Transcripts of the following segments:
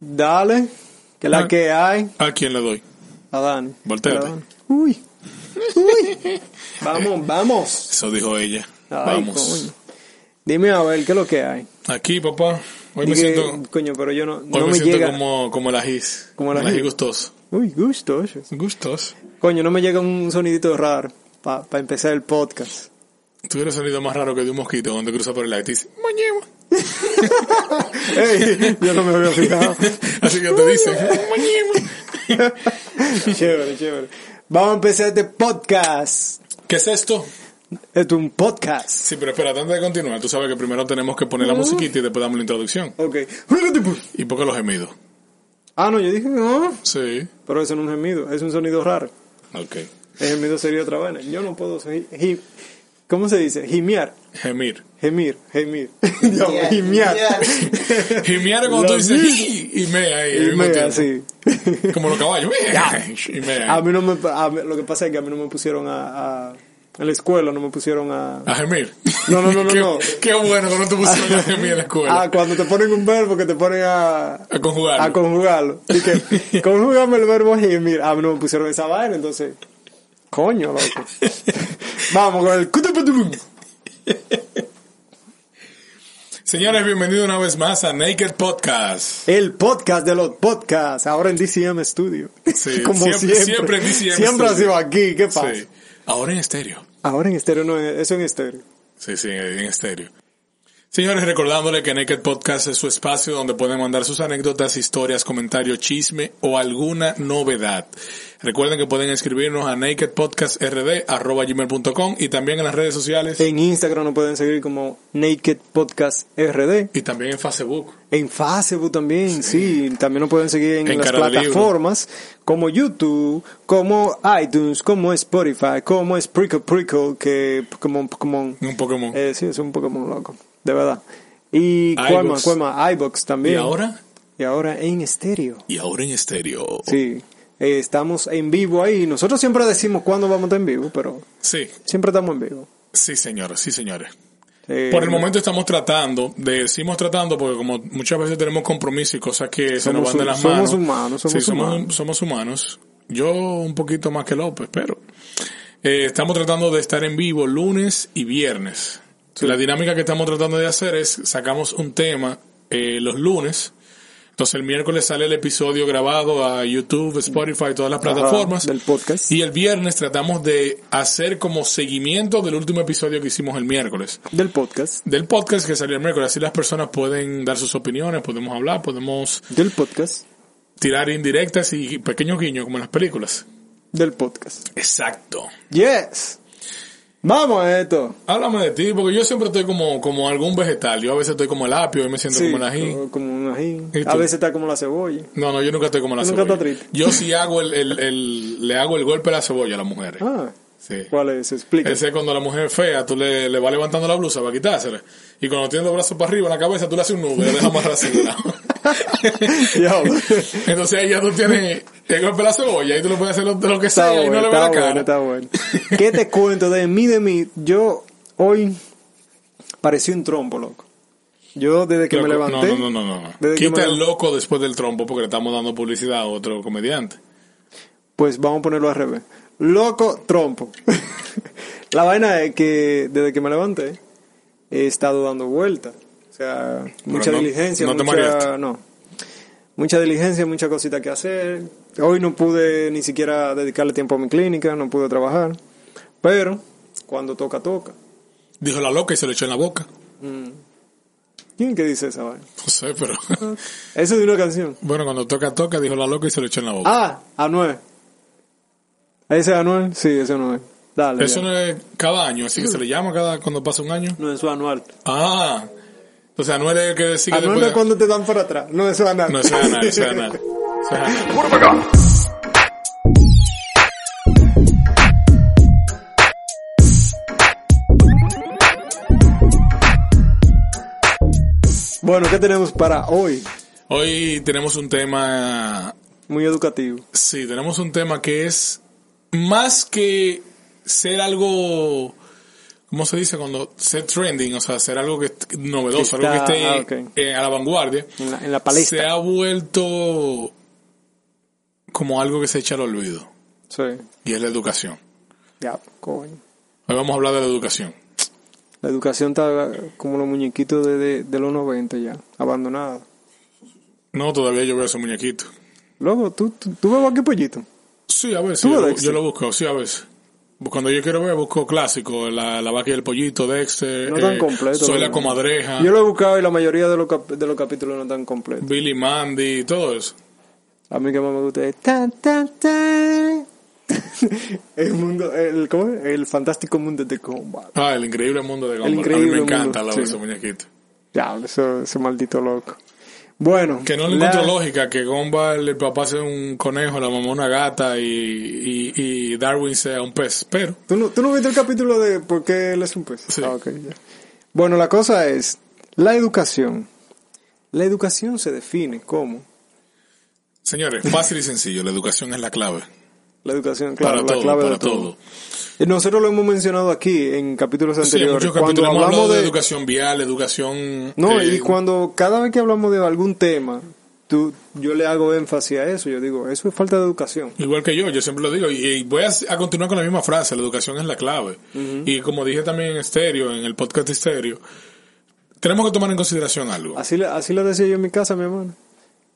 Dale, que la Ah. que hay. ¿A quién le doy? A Dani. Dani. Uy. Uy. vamos, vamos. Eso dijo ella. Ay, Vamos. coño. Dime a ver, ¿qué es lo que hay? Aquí, papá. Hoy me Dije, siento, Coño, pero yo no, hoy no me me, siento llega. como, como el ajís. Como el el ají. ají gustoso. Uy, gustoso. Gustoso. Coño, no me llega un sonidito raro para empezar el podcast. Tuviera sonido más raro que de un mosquito cuando cruza por el aire y dice, "Mañema". Ey, yo no me había fijado. Así que te dice, "Mañema". chévere, chévere. Vamos a empezar este podcast. ¿Qué es esto? Esto es un podcast. Sí, pero espera, antes de continuar, tú sabes que primero tenemos que poner la musiquita y después damos la introducción. Ok. ¿Y por qué los gemidos? Ah, no, yo dije no. Sí. Pero eso no es un gemido, es un sonido raro. Ok. El gemido sería otra vaina. Yo no puedo ¿Cómo se dice? Gimiar. Gemir. Gemir, gemir. Gimiar. Gimiar es cuando tú dices y mea ahí. Y sí. Como los caballos. Y mea A mí no me, a mí- lo que pasa es que a mí no me pusieron a, a en la escuela no me pusieron a, A gemir. No, no, no, no, qué, no. Qué bueno que no te pusieron a gemir en la escuela. Ah, cuando te ponen un verbo que te ponen a, A conjugar. a conjugarlo. Y que, conjugame el verbo gemir. A mí no me pusieron esa vaina, entonces, coño, loco. Vamos con el. Señores, bienvenidos una vez más a Naked Podcast. El podcast de los podcasts, ahora en DCM Studio. Sí, Como siempre- siempre. siempre en DCM Siempre ha sido aquí, ¿qué pasa? Sí. Ahora en estéreo. Ahora en estéreo no es, eso en estéreo. Sí, sí, en estéreo. Señores, recordándole que Naked Podcast es su espacio donde pueden mandar sus anécdotas, historias, comentarios, chisme o alguna novedad. Recuerden que pueden escribirnos a nakedpodcastrd.gmail.com y también en las redes sociales En Instagram nos pueden seguir como Naked Podcast RD. y también en Facebook. En Facebook también, sí. También nos pueden seguir en, En las plataformas como YouTube, como iTunes, como Spotify, como Sprinkle Prickle, que como, como Un Pokémon. eh, sí, es un Pokémon loco, de verdad. Y cuál más, iBox ¿Y también. ahora? Y ahora en estéreo. Y ahora en estéreo. Sí. Eh, estamos en vivo ahí. Nosotros siempre decimos cuándo vamos a estar en vivo, pero Sí, siempre estamos en vivo. sí, señores, sí, señores. Eh, Por el momento estamos tratando, decimos tratando porque como muchas veces tenemos compromisos y cosas que se nos Somos van de las somos manos. humanos, somos Sí, somos, humanos. somos humanos. Yo un poquito más que López, pero eh, estamos tratando de estar en vivo lunes y viernes. La dinámica que estamos tratando de hacer es sacamos un tema eh, los lunes. Entonces el miércoles sale el episodio grabado a YouTube, Spotify, todas las ajá, plataformas. del podcast. Y el viernes tratamos de hacer como seguimiento del último episodio que hicimos el miércoles Del podcast. del podcast que salió el miércoles. Así las personas pueden dar sus opiniones, podemos hablar, podemos Del podcast. tirar indirectas y pequeños guiños como en las películas. Del podcast. Exacto. Yes. Vamos a esto. Háblame de ti, porque yo siempre estoy como, como algún vegetal. Yo a veces estoy como el apio y me siento Sí, como el ají. co- como un ají. A veces está como la cebolla. No, no, yo nunca estoy como la ¿Tú nunca cebolla. estás triste? Yo sí hago el, el, el- le hago el golpe a la cebolla a las mujeres. Ah, Sí. ¿cuál es? Explica. Ese es cuando la mujer es fea, tú le, le vas levantando la blusa para quitársela. Y cuando tiene los brazos para arriba en la cabeza, tú le haces un nudo y le dejas más así. Entonces ahí ya tú tienes el golpe la cebolla y tú lo puedes hacer lo, de lo que Está sea y no bueno, le está la bueno, cara. está bueno. ¿Qué te cuento de mí, de mí? Yo hoy parecí un trompo, loco. Yo desde que me levanté... No, no, no, no. no. Quita el loco después del trompo porque le estamos dando publicidad a otro comediante. Pues vamos a ponerlo al revés. Loco, trompo. la vaina es que desde que me levanté he estado dando vueltas. O sea, mucha no- diligencia, no mucha... No. Mucha diligencia, mucha cosita que hacer. Hoy no pude ni siquiera dedicarle tiempo a mi clínica, no pude trabajar. Pero cuando toca, toca. Dijo la loca y se lo echó en la boca. ¿Quién que dice esa vaina? No sé, pero... Eso es de una canción. bueno, cuando toca, toca, dijo la loca y se lo echó en la boca. Ah, Anuel. ¿Ese es Anuel? Sí, ese es Anuel. Dale. Eso ya. no es cada año, así que se le llama cada cuando pasa un año. No, eso es Anual. Ah, entonces Anuel es el que sigue Anuel después es cuando te dan para atrás. No, eso es Anual. No, eso es Anuel, eso es Anuel. Eso es Anuel. Bueno, ¿qué tenemos para hoy? Hoy tenemos un tema, Muy educativo. sí, tenemos un tema que es más que ser algo ¿cómo se dice? Cuando ser trending, o sea, hacer algo que novedoso, algo que esté ah, eh, a la vanguardia, En la, en la palestra. se ha vuelto como algo que se echa al olvido. Sí. Y es la educación. Ya, coño. Hoy vamos a hablar de la educación. La educación está como los muñequitos de, de, de los 90 ya, abandonada. No, todavía yo veo ese muñequito. Luego, ¿tú, tú, tú ves aquí pollito? Sí, a veces. ¿Tú Yo, lo- yo lo busco, sí, a veces. Cuando yo quiero ver, busco clásico. La, la vaca y el pollito, Dexter. No tan eh, completo. Soy la comadreja. Yo lo he buscado y la mayoría de los, cap- de los capítulos no están completos. Billy Mandy, todo eso. A mí que más me gusta es tan, tan, tan. el mundo, el, ¿cómo es? El fantástico mundo de Combat. Ah, el increíble mundo de Gumball. increíble a mí me mundo, encanta la sí. ese muñequito. Ya, eso, ese maldito loco. Bueno. Que no le la- encuentro lógica que Gumball, el papá sea un conejo, la mamá una gata y, y, y Darwin sea un pez. Pero, ¿Tú no, ¿Tú no viste el capítulo de por qué él es un pez? Sí. Ah, ya. Bueno, la cosa es, la educación. La educación se define como señores, fácil y sencillo. La educación es la clave. La educación, claro, para la todo, clave para de todo. todo. Nosotros lo hemos mencionado aquí en capítulos Sí, en anteriores. cuando capítulos hablamos de, de, educación vial, educación... no, eh, y cuando cada vez que hablamos de algún tema, tú, yo le hago énfasis a eso. Yo digo, eso es falta de educación. Igual que yo, yo siempre lo digo, y, y voy a, a continuar con la misma frase, la educación es la clave. Y como dije también en estéreo, en el podcast estéreo, tenemos que tomar en consideración algo. Así, así lo decía yo en mi casa, mi hermano.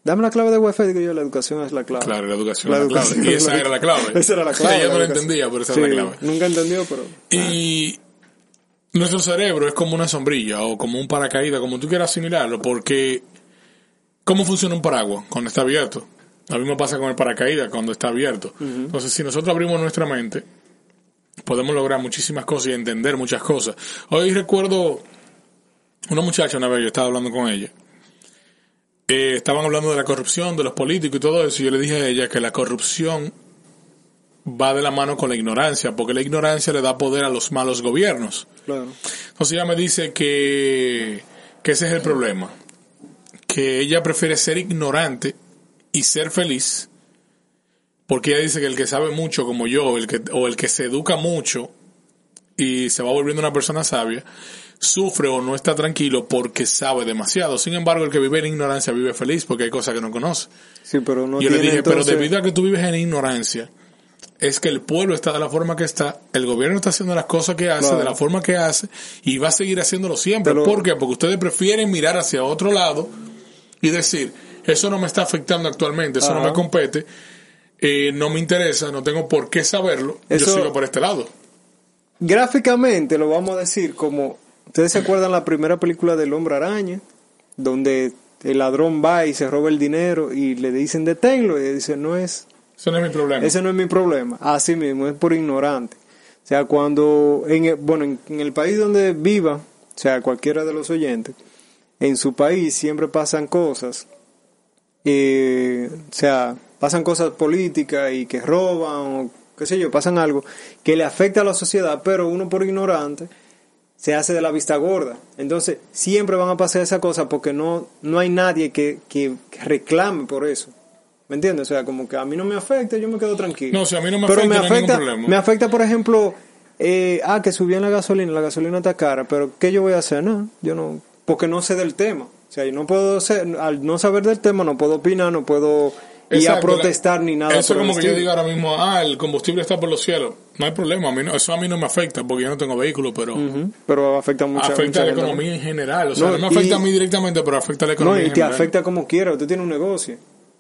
Dame la clave de Wi-Fi, digo yo, la educación es la clave. Claro, la educación La es la clave. educación Y es esa era la clave. Esa era la clave. No la entendía, pero esa Sí, era la clave. Nunca entendió, pero... Y nuestro cerebro es como una sombrilla o como un paracaídas, como tú quieras asimilarlo, porque ¿cómo funciona un paraguas cuando está abierto? Lo mismo pasa con el paracaídas cuando está abierto. Entonces, si nosotros abrimos nuestra mente, podemos lograr muchísimas cosas y entender muchas cosas. Hoy recuerdo una muchacha una vez, yo estaba hablando con ella. Eh, estaban hablando de la corrupción, de los políticos y todo eso. Y yo le dije a ella que la corrupción va de la mano con la ignorancia, porque la ignorancia le da poder a los malos gobiernos. Claro. Entonces ella me dice que, que ese es el problema, que ella prefiere ser ignorante y ser feliz, porque ella dice que el que sabe mucho como yo, el que, o el que se educa mucho y se va volviendo una persona sabia, sufre o no está tranquilo porque sabe demasiado. Sin embargo, el que vive en ignorancia vive feliz porque hay cosas que no conoce. Sí, pero no Yo le dije, pero debido a que tú vives en ignorancia, es que el pueblo está de la forma que está, el gobierno está haciendo las cosas que hace, Claro. de la forma que hace, y va a seguir haciéndolo siempre. Pero- ¿Por qué? Porque ustedes prefieren mirar hacia otro lado y decir, eso no me está afectando actualmente, eso no me compete, eh, no me interesa, no tengo por qué saberlo, Eso- yo sigo por este lado. Gráficamente lo vamos a decir como... ¿Ustedes se acuerdan la primera película del Hombre Araña? Donde el ladrón va y se roba el dinero y le dicen deténlo y él dice no es... Eso no es mi problema. Ese no es mi problema. Así mismo, es por ignorante. O sea, cuando, en el, bueno, en, en el país donde viva, o sea, cualquiera de los oyentes, en su país siempre pasan cosas, eh, o sea, pasan cosas políticas y que roban o qué sé yo, pasan algo que le afecta a la sociedad, pero uno por ignorante se hace de la vista gorda. Entonces, siempre van a pasar esa cosa porque no, no hay nadie que, que, que reclame por eso. ¿Me entiendes? O sea, como que a mí no me afecta, yo me quedo tranquilo. No, si a mí no me pero afecta, me no hay afecta, ningún problema. me afecta, por ejemplo, eh, ah, que subían la gasolina, la gasolina está cara, pero ¿qué yo voy a hacer? No, yo no, porque no sé del tema. O sea, yo no puedo ser, al no saber del tema, no puedo opinar, no puedo ir a protestar ni nada. Eso como que yo diga ahora mismo, ah, el combustible está por los cielos. No hay problema, a mí no- eso a mí no me afecta porque yo no tengo vehículo, pero Pero afecta mucho afecta a la economía en general. O sea, No, no, me afecta y- a mí directamente, pero afecta a la No, economía y en te general. afecta como quiera. Tú tienes un negocio.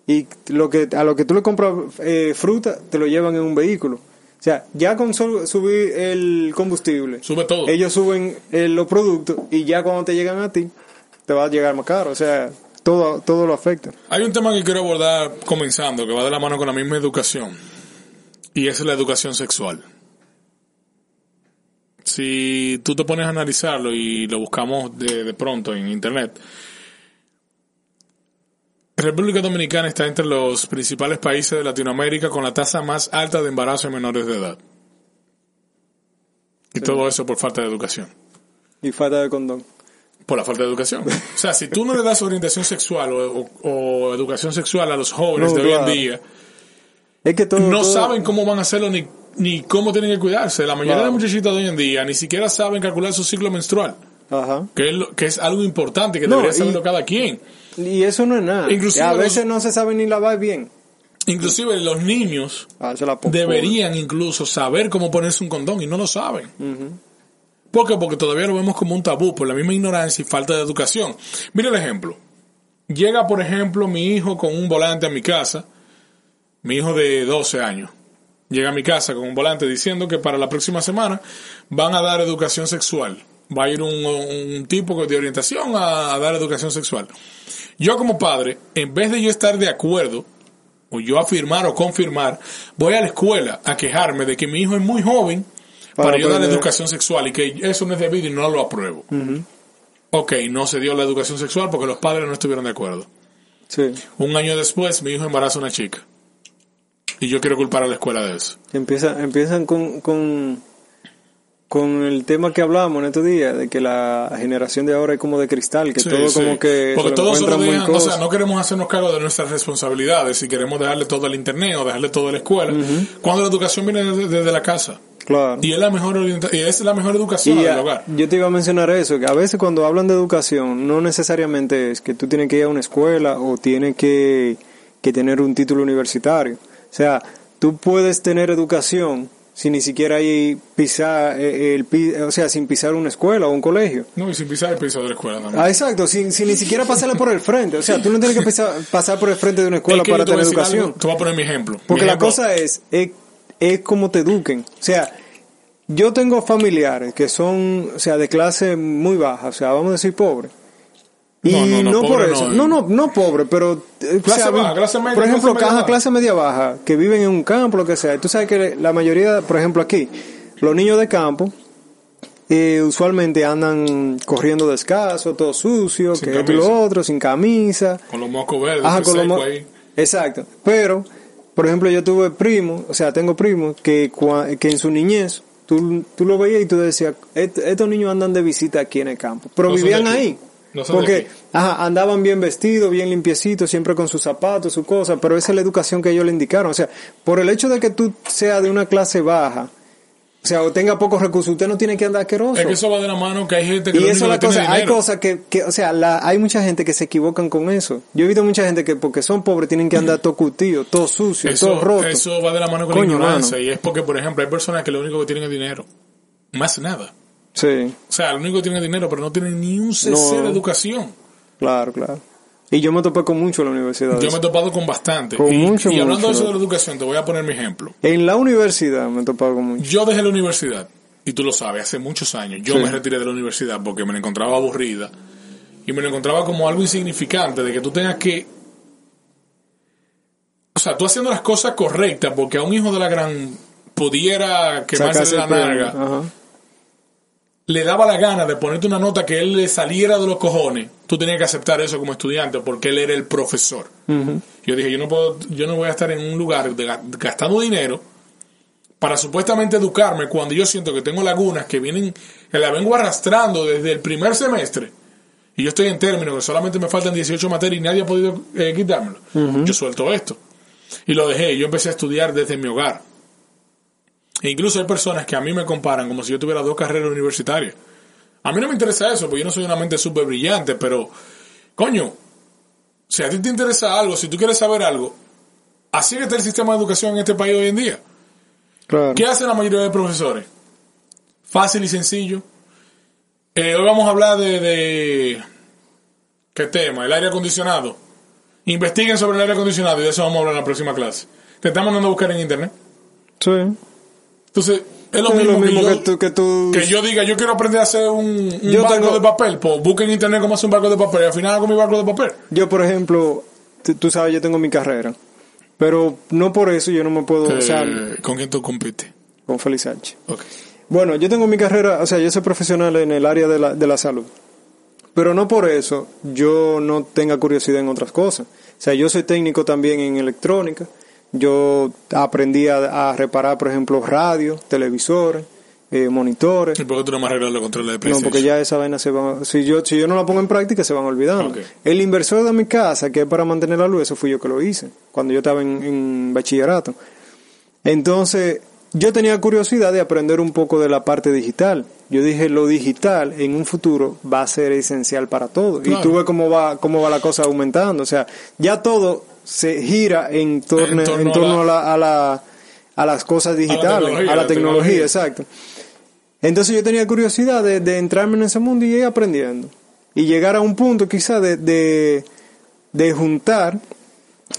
Y lo que, a lo que tú le compras eh, fruta, te lo llevan en un vehículo. O sea, ya con solo subir el combustible, Sube todo. ellos suben eh, los productos y ya cuando te llegan a ti, te va a llegar más caro. O sea, todo, todo lo afecta. Hay un tema que quiero abordar comenzando, que va de la mano con la misma educación. Y es la educación sexual. Si tú te pones a analizarlo y lo buscamos de, de pronto en internet, República Dominicana está entre los principales países de Latinoamérica con la tasa más alta de embarazo en menores de edad. Y todo eso por falta de educación. Y falta de condón. Por la falta de educación. O sea, si tú no le das orientación sexual o, o- o educación sexual a los jóvenes No, de hoy en día, Es que todo, no todo- saben cómo van a hacerlo ni ni cómo tienen que cuidarse. La mayoría Claro. de muchachitas de hoy en día ni siquiera saben calcular su ciclo menstrual, Ajá. que es, lo- que es algo importante que No, debería y- saberlo cada quien. Y eso no es nada. Inclusive a los- veces no se sabe ni lavar bien. Inclusive los niños Ah, deberían incluso saber cómo ponerse un condón y no lo saben. ¿Por qué? Porque todavía lo vemos como un tabú por la misma ignorancia y falta de educación. Mira el ejemplo. Llega, por ejemplo, mi hijo con un volante a mi casa, mi hijo de 12 años. Llega a mi casa con un volante diciendo que para la próxima semana van a dar educación sexual. Va a ir un, tipo de orientación a, a dar educación sexual. Yo como padre, en vez de yo estar de acuerdo, o yo afirmar o confirmar, voy a la escuela a quejarme de que mi hijo es muy joven para, Para yo aprender. educación sexual y que eso no es debido y no lo apruebo. Ok, no se dio la educación sexual porque los padres no estuvieron de acuerdo. Sí. Un año después, mi hijo embaraza a una chica. Y yo quiero culpar a la escuela de eso. Empieza, empiezan con, con, con el tema que hablábamos en estos días, de que la generación de ahora es como de cristal, que Sí, todo sí. como que Porque se todos se lo dejan, o sea, no queremos hacernos cargo de nuestras responsabilidades y queremos dejarle todo al internet o dejarle todo a la escuela. Cuando la educación viene desde, desde la casa. Claro. Y es la mejor y es la mejor educación Y del a- hogar. yo te iba a mencionar eso, que a veces cuando hablan de educación, no necesariamente es que tú tienes que ir a una escuela o tienes que, que tener un título universitario. O sea, tú puedes tener educación sin ni siquiera ir pisar, eh, el, pi- o sea, sin pisar una escuela o un colegio. No, y sin pisar el piso de la escuela también. Ah, exacto, sin, sin ni siquiera pasarle por el frente. O sea, tú no tienes que pisar- pasar por el frente de una escuela Es que para tener decir algo, educación. te voy a poner mi ejemplo. Mi Porque la cosa es, es, es como te eduquen. O sea, yo tengo familiares que son, o sea, de clase muy baja, o sea, vamos a decir pobre. Y No, no, no, no, por eso. no. No, no, pobre, pero... eh, o Clase sea, baja, clase media, Por ejemplo, clase media caja, baja. clase media baja, que viven en un campo, lo que sea. Y tú sabes que la mayoría, por ejemplo, aquí, los niños de campo, eh, usualmente andan corriendo descalzo, todo sucio, Sin que esto y lo otro, sin camisa. Con los moscos verdes, Ajá, con lo seco mo- ahí. Exacto. Pero, por ejemplo, yo tuve primos, o sea, tengo primos que, que en su niñez, tú, tú lo veías y tú decías, "Est- estos niños andan de visita aquí en el campo. Pero No vivían ahí. No porque, ajá, andaban bien vestidos, bien limpiecitos, siempre con sus zapatos, su cosa, pero esa es la educación que ellos le indicaron. O sea, por el hecho de que tú seas de una clase baja, o sea, o tenga pocos recursos, usted no tiene que andar asqueroso. Es que eso va de la mano que hay gente que Y lo eso es que la cosa, hay cosas que, que, o sea, la, hay mucha gente que se equivocan con eso. Yo he visto mucha gente que porque son pobres tienen que andar todo curtido, todo sucio, Eso, todo roto. eso va de la mano con Coño, la ignorancia. mano. Y es porque, por ejemplo, hay personas que lo único que tienen es dinero. Más nada. Sí, O sea, lo único que tienen es dinero, pero no tienen ni un cc No. de educación. claro, claro. Y yo me topé con mucho en la universidad. de Yo me he topado con bastante. Con y, mucho, y hablando de eso de la educación, te voy a poner mi ejemplo. En la universidad me he topado con mucho. Yo dejé la universidad, y tú lo sabes, hace muchos años, yo Sí. me retiré de la universidad porque me la encontraba aburrida y me la encontraba como algo insignificante, de que tú tengas que... O sea, tú haciendo las cosas correctas porque a un hijo de la gran pudiera quemarse Sacarse la narga, Ajá. Le daba la gana de ponerte una nota que él le saliera de los cojones, tú tenías que aceptar eso como estudiante porque él era el profesor. Yo dije, yo no puedo, yo no voy a estar en un lugar de gastando dinero para supuestamente educarme cuando yo siento que tengo lagunas que vienen, que la vengo arrastrando desde el primer semestre. Y yo estoy en términos que solamente me faltan 18 materias y nadie ha podido eh, quitármelo. Yo suelto esto. Y lo dejé. Yo empecé a estudiar desde mi hogar. E incluso hay personas que a mí me comparan como si yo tuviera dos carreras universitarias. A mí no me interesa eso, porque yo no soy una mente súper brillante, pero, coño, si a ti te interesa algo, si tú quieres saber algo, así que está el sistema de educación en este país hoy en día. Claro. ¿Qué hacen la mayoría de profesores? Fácil y sencillo. Eh, hoy vamos a hablar de, de... ¿Qué tema? El aire acondicionado. Investiguen sobre el aire acondicionado y de eso vamos a hablar en la próxima clase. Te están mandando a buscar en internet. Sí. Entonces, es lo Es mismo, lo mismo que, que, yo, tú, que tú... que yo diga, yo quiero aprender a hacer un, un Yo barco tengo- de papel. Pues busquen en internet cómo hacer un barco de papel y al final hago mi barco de papel. Yo, por ejemplo, tú, sabes, yo tengo mi carrera. Pero no por eso yo no me puedo... O sea, Eh, ¿Con quién tú compites? con Félix Sánchez. Bueno, yo tengo mi carrera, o sea, yo soy profesional en el área de la, de la salud. Pero no por eso yo no tenga curiosidad en otras cosas. O sea, yo soy técnico también en electrónica. Yo aprendí a, a reparar, por ejemplo, radio, televisores, eh, monitores. ¿Y por qué tú no me arreglas los controles de No, PlayStation? porque ya esa vaina se va, si yo, si yo no la pongo en práctica se van olvidando. El inversor de mi casa, que es para mantener la luz, eso fui yo que lo hice, cuando yo estaba en, en bachillerato. Entonces, yo tenía curiosidad de aprender un poco de la parte digital. Yo dije, lo digital en un futuro va a ser esencial para todo. Y tú ves cómo va, cómo va la cosa aumentando. O sea, ya todo se gira en torno, en torno, a, la, a, la, a, las cosas digitales, a la tecnología, exacto. Entonces yo tenía curiosidad de, de, entrarme en ese mundo y ir aprendiendo. Y llegar a un punto quizá de, de, de juntar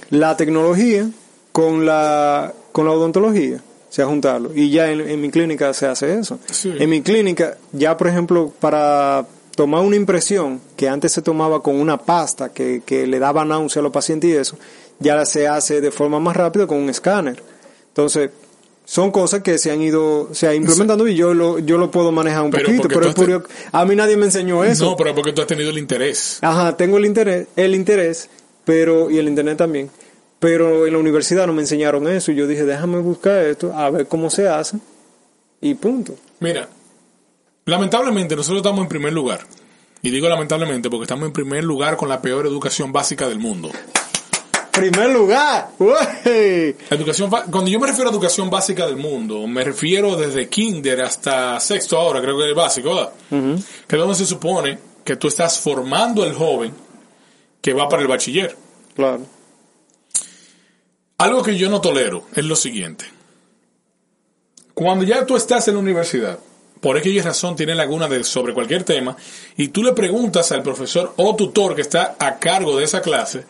la tecnología con la, con la odontología sea juntarlo. Y ya en, mi clínica se hace eso. En mi clínica, ya por ejemplo, para tomar una impresión que antes se tomaba con una pasta que, que le daba náusea a los pacientes y eso, ya se hace de forma más rápida con un escáner. Entonces, son cosas que se han ido, se ha implementando y yo lo, yo lo puedo manejar un poquito, pero es a mí nadie me enseñó eso. No, pero porque tú has tenido el interés. Ajá, tengo el interés, el interés, pero, y el internet también, pero en la universidad no me enseñaron eso y yo dije, déjame buscar esto, a ver cómo se hace y punto. Mira, lamentablemente nosotros estamos en primer lugar. Y digo lamentablemente porque estamos en primer lugar con la peor educación básica del mundo. Primer lugar. educación, cuando yo me refiero a educación básica del mundo, me refiero desde kinder hasta sexto ahora, creo que es básico, ¿verdad? Que es donde se supone que tú estás formando el joven que va para el bachiller. Claro. Algo que yo no tolero es lo siguiente. Cuando ya tú estás en la universidad, por aquella razón tiene laguna de, sobre cualquier tema, y tú le preguntas al profesor o tutor que está a cargo de esa clase,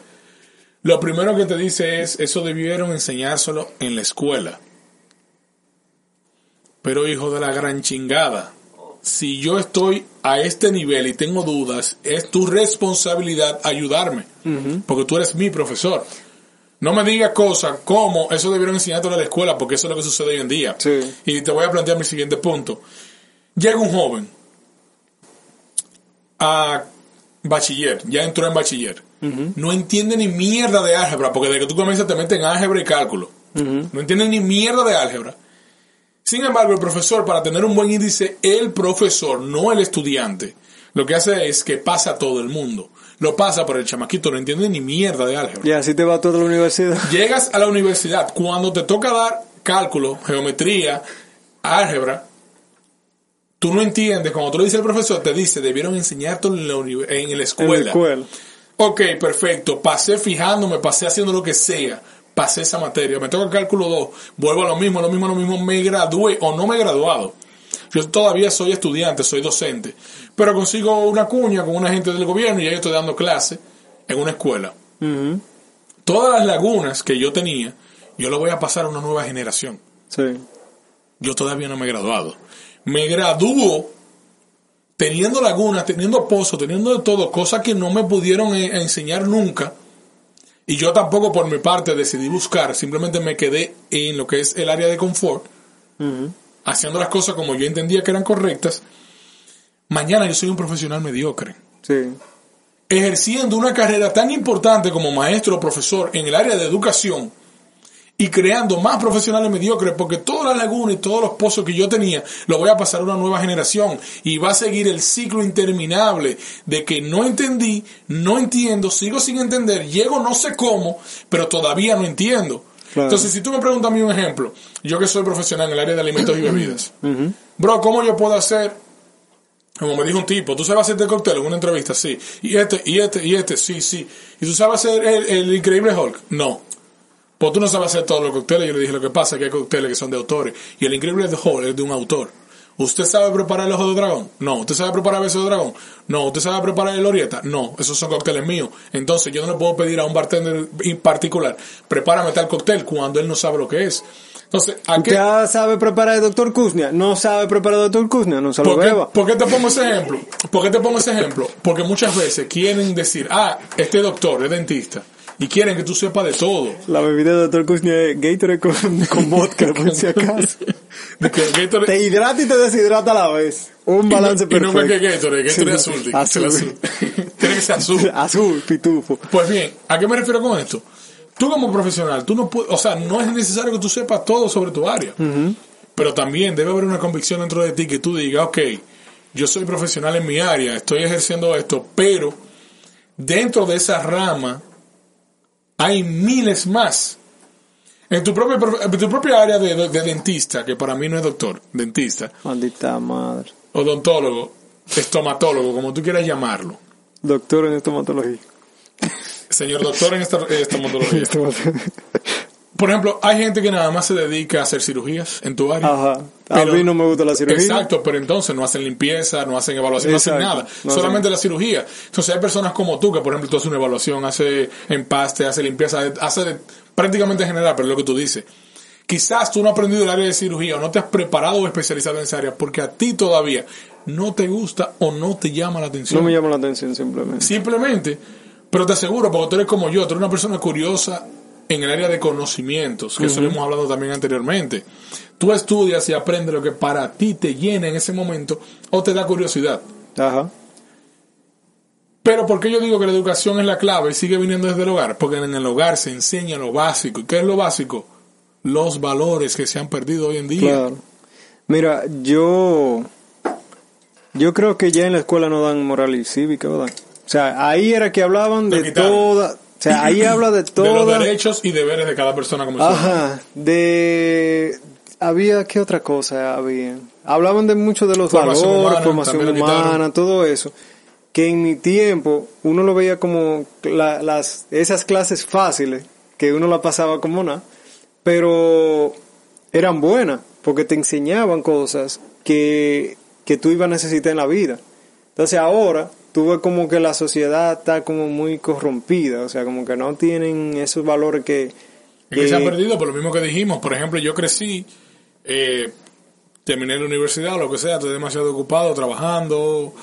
lo primero que te dice es, eso debieron enseñárselo en la escuela. Pero hijo de la gran chingada, si yo estoy a este nivel y tengo dudas, es tu responsabilidad ayudarme, porque tú eres mi profesor. No me digas cosas como eso debieron enseñarte en la escuela, porque eso es lo que sucede hoy en día. Y te voy a plantear mi siguiente punto. Llega un joven a bachiller, ya entró en bachiller. No entiende ni mierda de álgebra, porque desde que tú comienzas te meten álgebra y cálculo. No entiende ni mierda de álgebra. Sin embargo, el profesor, para tener un buen índice, el profesor, no el estudiante, lo que hace es que pasa a todo el mundo lo pasa, por el chamaquito no entiende ni mierda de álgebra. Y así te va toda la universidad. Llegas a la universidad, cuando te toca dar cálculo, geometría, álgebra, tú no entiendes, cuando tú le dices al profesor, te dice, debieron enseñarte en la, en la escuela. En la escuela. Ok, perfecto, pasé fijándome, pasé haciendo lo que sea, pasé esa materia, me toca cálculo 2, vuelvo a lo mismo, lo mismo, lo mismo, me gradué o no me he graduado. Yo todavía soy estudiante, soy docente, pero consigo una cuña con una gente del gobierno y ya yo estoy dando clase en una escuela. Todas las lagunas que yo tenía, yo lo voy a pasar a una nueva generación. Yo todavía no me he graduado. Me gradúo teniendo lagunas, teniendo pozos, teniendo de todo, cosas que no me pudieron enseñar nunca. Y yo tampoco por mi parte decidí buscar, simplemente me quedé en lo que es el área de confort haciendo las cosas como yo entendía que eran correctas, mañana yo soy un profesional mediocre. Sí. Ejerciendo una carrera tan importante como maestro o profesor en el área de educación y creando más profesionales mediocres porque todas las lagunas y todos los pozos que yo tenía lo voy a pasar a una nueva generación y va a seguir el ciclo interminable de que no entendí, no entiendo, sigo sin entender, llego no sé cómo, pero todavía no entiendo. Entonces, si tú me preguntas a mí un ejemplo, yo que soy profesional en el área de alimentos y bebidas, bro, ¿cómo yo puedo hacer? Como me dijo un tipo, ¿tú sabes hacer este cóctel en una entrevista? Sí. Y este, y este, y este, sí, sí. ¿Y tú sabes hacer el, increíble Hulk? No. Pues tú no sabes hacer todos los cócteles. Yo le dije, lo que pasa es que hay cócteles que son de autores. Y el increíble Hulk es de un autor. ¿Usted sabe preparar el ojo de dragón? No. ¿Usted sabe preparar el beso de dragón? No. ¿Usted sabe preparar el orieta? No. Esos son cócteles míos. Entonces yo no le puedo pedir a un bartender en particular, prepárame tal cóctel cuando él no sabe lo que es. Entonces, ¿a qué? ¿Ya sabe preparar el doctor Kuznia? ¿No sabe preparar el doctor Kuznia? No se lo beba. ¿Por qué te pongo ese ejemplo? ¿Por qué te pongo ese ejemplo? Porque muchas veces quieren decir, ah, este doctor es dentista y quieren que tú sepas de todo. La bebida de Dr. Kuznia es Gatorade con, con vodka, por si acaso. Te hidrata y te deshidrata a la vez. Un balance perfecto. Y no me que Gatorade, Gatorade azul, azul. azul. Tiene que ser azul. azul, pitufo. Pues bien, ¿a qué me refiero con esto? Tú como profesional, tú no puedes, o sea, no es necesario que tú sepas todo sobre tu área. Pero también debe haber una convicción dentro de ti que tú digas, ok, yo soy profesional en mi área, estoy ejerciendo esto, pero dentro de esa rama hay miles más. En tu, propia, en tu propia área de, de dentista, que para mí no es doctor, dentista, Maldita madre. odontólogo, estomatólogo, como tú quieras llamarlo. Doctor en estomatología. Señor doctor en esta, estomatología. Por ejemplo, hay gente que nada más se dedica a hacer cirugías en tu área. Ajá. A Pero- mí no me gusta la cirugía. Exacto, pero entonces no hacen limpieza, no hacen evaluación, no hacen nada. no solamente la cirugía. Entonces hay personas como tú que, por ejemplo, tú haces una evaluación, hace empaste, hace limpieza, hace de- prácticamente general, pero es lo que tú dices. Quizás tú no has aprendido el área de cirugía o no te has preparado o especializado en esa área porque a ti todavía no te gusta o no te llama la atención. No me llama la atención simplemente. Simplemente, pero te aseguro, porque tú eres como yo, tú eres una persona curiosa en el área de conocimientos, que eso lo hemos hablado también anteriormente. Tú estudias y aprendes lo que para ti te llena en ese momento o te da curiosidad. Ajá. Pero ¿por qué yo digo que la educación es la clave y sigue viniendo desde el hogar? Porque en el hogar se enseña lo básico. ¿Y qué es lo básico? Los valores que se han perdido hoy en día. Claro. Mira, yo yo creo que ya en la escuela no dan moral y cívica, ¿verdad? O sea, ahí era que hablaban de toda, o sea, ahí habla de De los derechos y deberes de cada persona como ajá, de había qué otra cosa había. Hablaban de mucho de los Formación valores, humana, formación humana, todo eso. Que en mi tiempo uno lo veía como la- las esas clases fáciles que uno la pasaba como nada, pero eran buenas porque te enseñaban cosas que, que tú ibas a necesitar en la vida. Entonces ahora tú ves como que la sociedad está como muy corrompida, o sea, como que no tienen esos valores que... Es que se han perdido por lo mismo que dijimos. Por ejemplo, yo crecí, eh, terminé la universidad, lo que sea, estoy demasiado ocupado trabajando,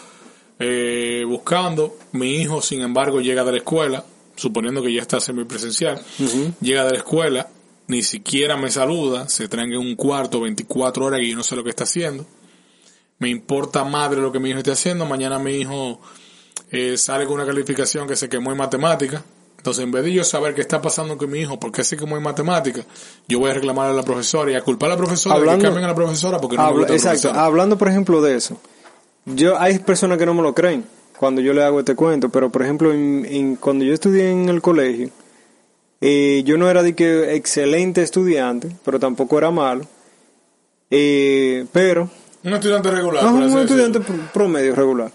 eh, buscando. Mi hijo, sin embargo, llega de la escuela, suponiendo que ya está semipresencial, llega de la escuela, ni siquiera me saluda, se trae en un cuarto 24 horas y yo no sé lo que está haciendo. Me importa madre lo que mi hijo esté haciendo. Mañana mi hijo eh, sale con una calificación que se quemó en matemática. Entonces, en vez de yo saber qué está pasando con mi hijo, por qué se quemó en matemática, yo voy a reclamar a la profesora y a culpar a la profesora de Hablando- que cambien a la profesora porque no me Habla- gusta exacto, profesora. hablando por ejemplo de eso, yo hay personas que no me lo creen cuando yo le hago este cuento, pero por ejemplo en, en- cuando yo estudié en el colegio, eh, yo no era de que excelente estudiante, pero tampoco era malo, eh, pero Un estudiante regular. Así un estudiante decirlo. promedio regular.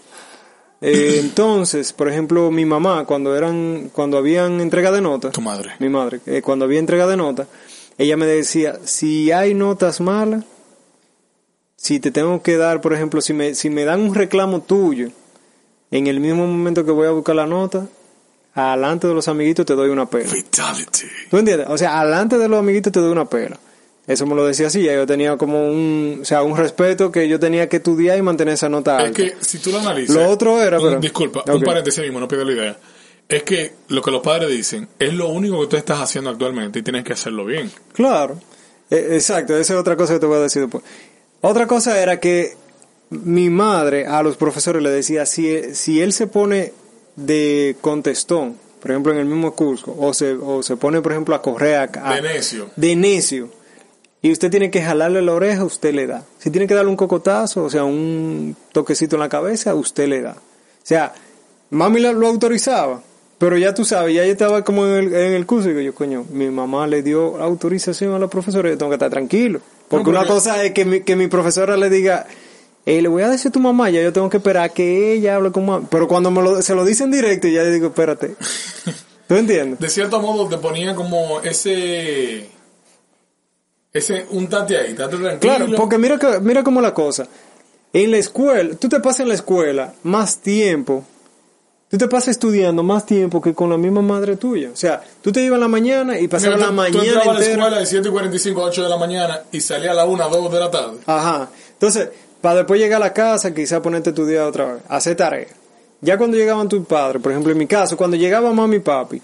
Eh, entonces, por ejemplo, mi mamá cuando eran cuando habían entrega de notas, Tu madre. mi madre, eh, cuando había entrega de notas, ella me decía, si hay notas malas, si te tengo que dar, por ejemplo, si me, si me dan un reclamo tuyo, en el mismo momento que voy a buscar la nota, adelante de los amiguitos te doy una pela. Fatality. ¿Tú entiendes? O sea, adelante de los amiguitos te doy una pela. Eso me lo decía así, ya yo tenía como un, o sea, un respeto que yo tenía que estudiar y mantener esa nota alta. Es que si tú lo analizas. Lo otro era, pero- disculpa, un paréntesis mismo, no pierdo la idea. Es que lo que los padres dicen es lo único que tú estás haciendo actualmente y tienes que hacerlo bien. Claro, Eh, exacto, esa es otra cosa que te voy a decir después. Otra cosa era que mi madre a los profesores le decía, si, si él se pone de contestón, por ejemplo en el mismo curso, o se, o se pone por ejemplo a correr a, a- De necio. de necio, y usted tiene que jalarle la oreja, usted le da. Si tiene que darle un cocotazo, o sea, un toquecito en la cabeza, usted le da. O sea, mami lo autorizaba, pero ya tú sabes, ya yo estaba como en el, en el curso y digo yo, coño, mi mamá le dio autorización a la profesora, yo tengo que estar tranquilo. Porque No, una cosa es que mi, que mi profesora le diga, eh, le voy a decir a tu mamá, ya yo tengo que esperar a que ella hable con mamá. Pero cuando me lo, se lo dicen directo, ya yo digo, espérate. ¿Tú entiendes? De cierto modo te ponía como ese. Ese. Un tate ahí, tate tranquilo. Claro, porque mira que, mira cómo la cosa. En la escuela, tú te pasas en la escuela más tiempo, tú te pasas estudiando más tiempo que con la misma madre tuya. O sea, tú te ibas en la mañana y pasabas tú- la tú mañana entrabas a la escuela de 7 y 45 a 8 de la mañana y salía a la 1 2 de la tarde. Ajá. Entonces, para después llegar a la casa, quizás ponerte a estudiar otra vez, hacer tarea. Ya cuando llegaban tus padres, por ejemplo, en mi caso, cuando llegaba mami y papi,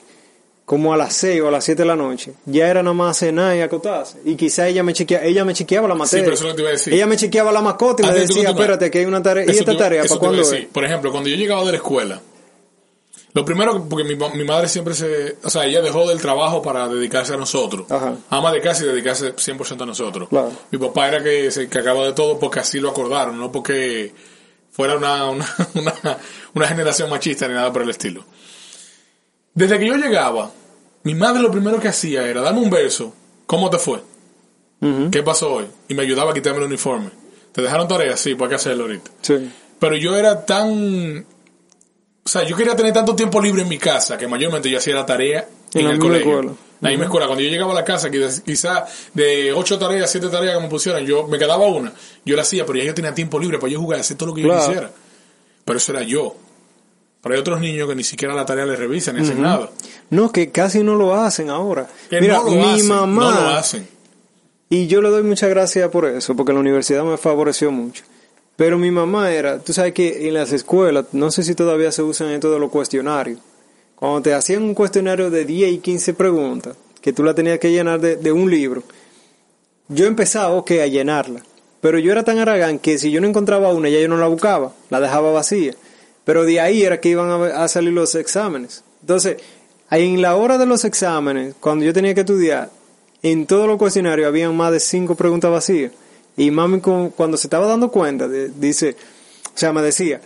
como a las 6 o a las 7 de la noche, ya era nada más cenar y acotarse. Y quizá ella me chequeaba, ella me chequeaba la materia. pero eso es lo que te iba a decir. Ella me chequeaba la mascota y me decía, espérate, que hay una tarea. ¿Y esta te tarea para cuándo es? Por ejemplo, cuando yo llegaba de la escuela, lo primero, porque mi, mi madre siempre se, o sea, ella dejó del trabajo para dedicarse a nosotros. Ajá. Ama de casa y dedicarse 100% a nosotros. Claro. Mi papá era que se encargaba de todo porque así lo acordaron, no porque fuera una, una, una, una generación machista ni nada por el estilo. Desde que yo llegaba, mi madre lo primero que hacía era darme un verso ¿cómo te fue? ¿Qué pasó hoy? Y me ayudaba a quitarme el uniforme. ¿Te dejaron tarea? Sí, pues hay que hacerlo ahorita. Sí. Pero yo era tan... O sea, yo quería tener tanto tiempo libre en mi casa que mayormente yo hacía la tarea en, En la el colegio. escuela. La misma escuela. Cuando yo llegaba a la casa, quizá- quizá de ocho tareas, siete tareas que me pusieran, yo me quedaba una. Yo la hacía, pero ya yo tenía tiempo libre para yo jugar, hacer todo lo que yo quisiera. Pero eso era yo. Pero hay otros niños que ni siquiera la tarea les revisan, nada. No, que casi no lo hacen ahora. Que Mira, no lo mi hacen, mamá, no lo hacen. y yo le doy muchas gracias por eso, porque la universidad me favoreció mucho. Pero mi mamá era, tú sabes que en las escuelas, no sé si todavía se usan esto de los cuestionarios. Cuando te hacían un cuestionario de 10 y 15 preguntas, que tú la tenías que llenar de, de un libro, yo empezaba, ok, a llenarla. Pero yo era tan aragán que si yo no encontraba una, ya yo no la buscaba, la dejaba vacía. Pero de ahí era que iban a, salir los exámenes. Entonces, en la hora de los exámenes, cuando yo tenía que estudiar, en todos los cuestionarios habían más de cinco preguntas vacías. Y mami, cuando se estaba dando cuenta, dice, o sea, me decía,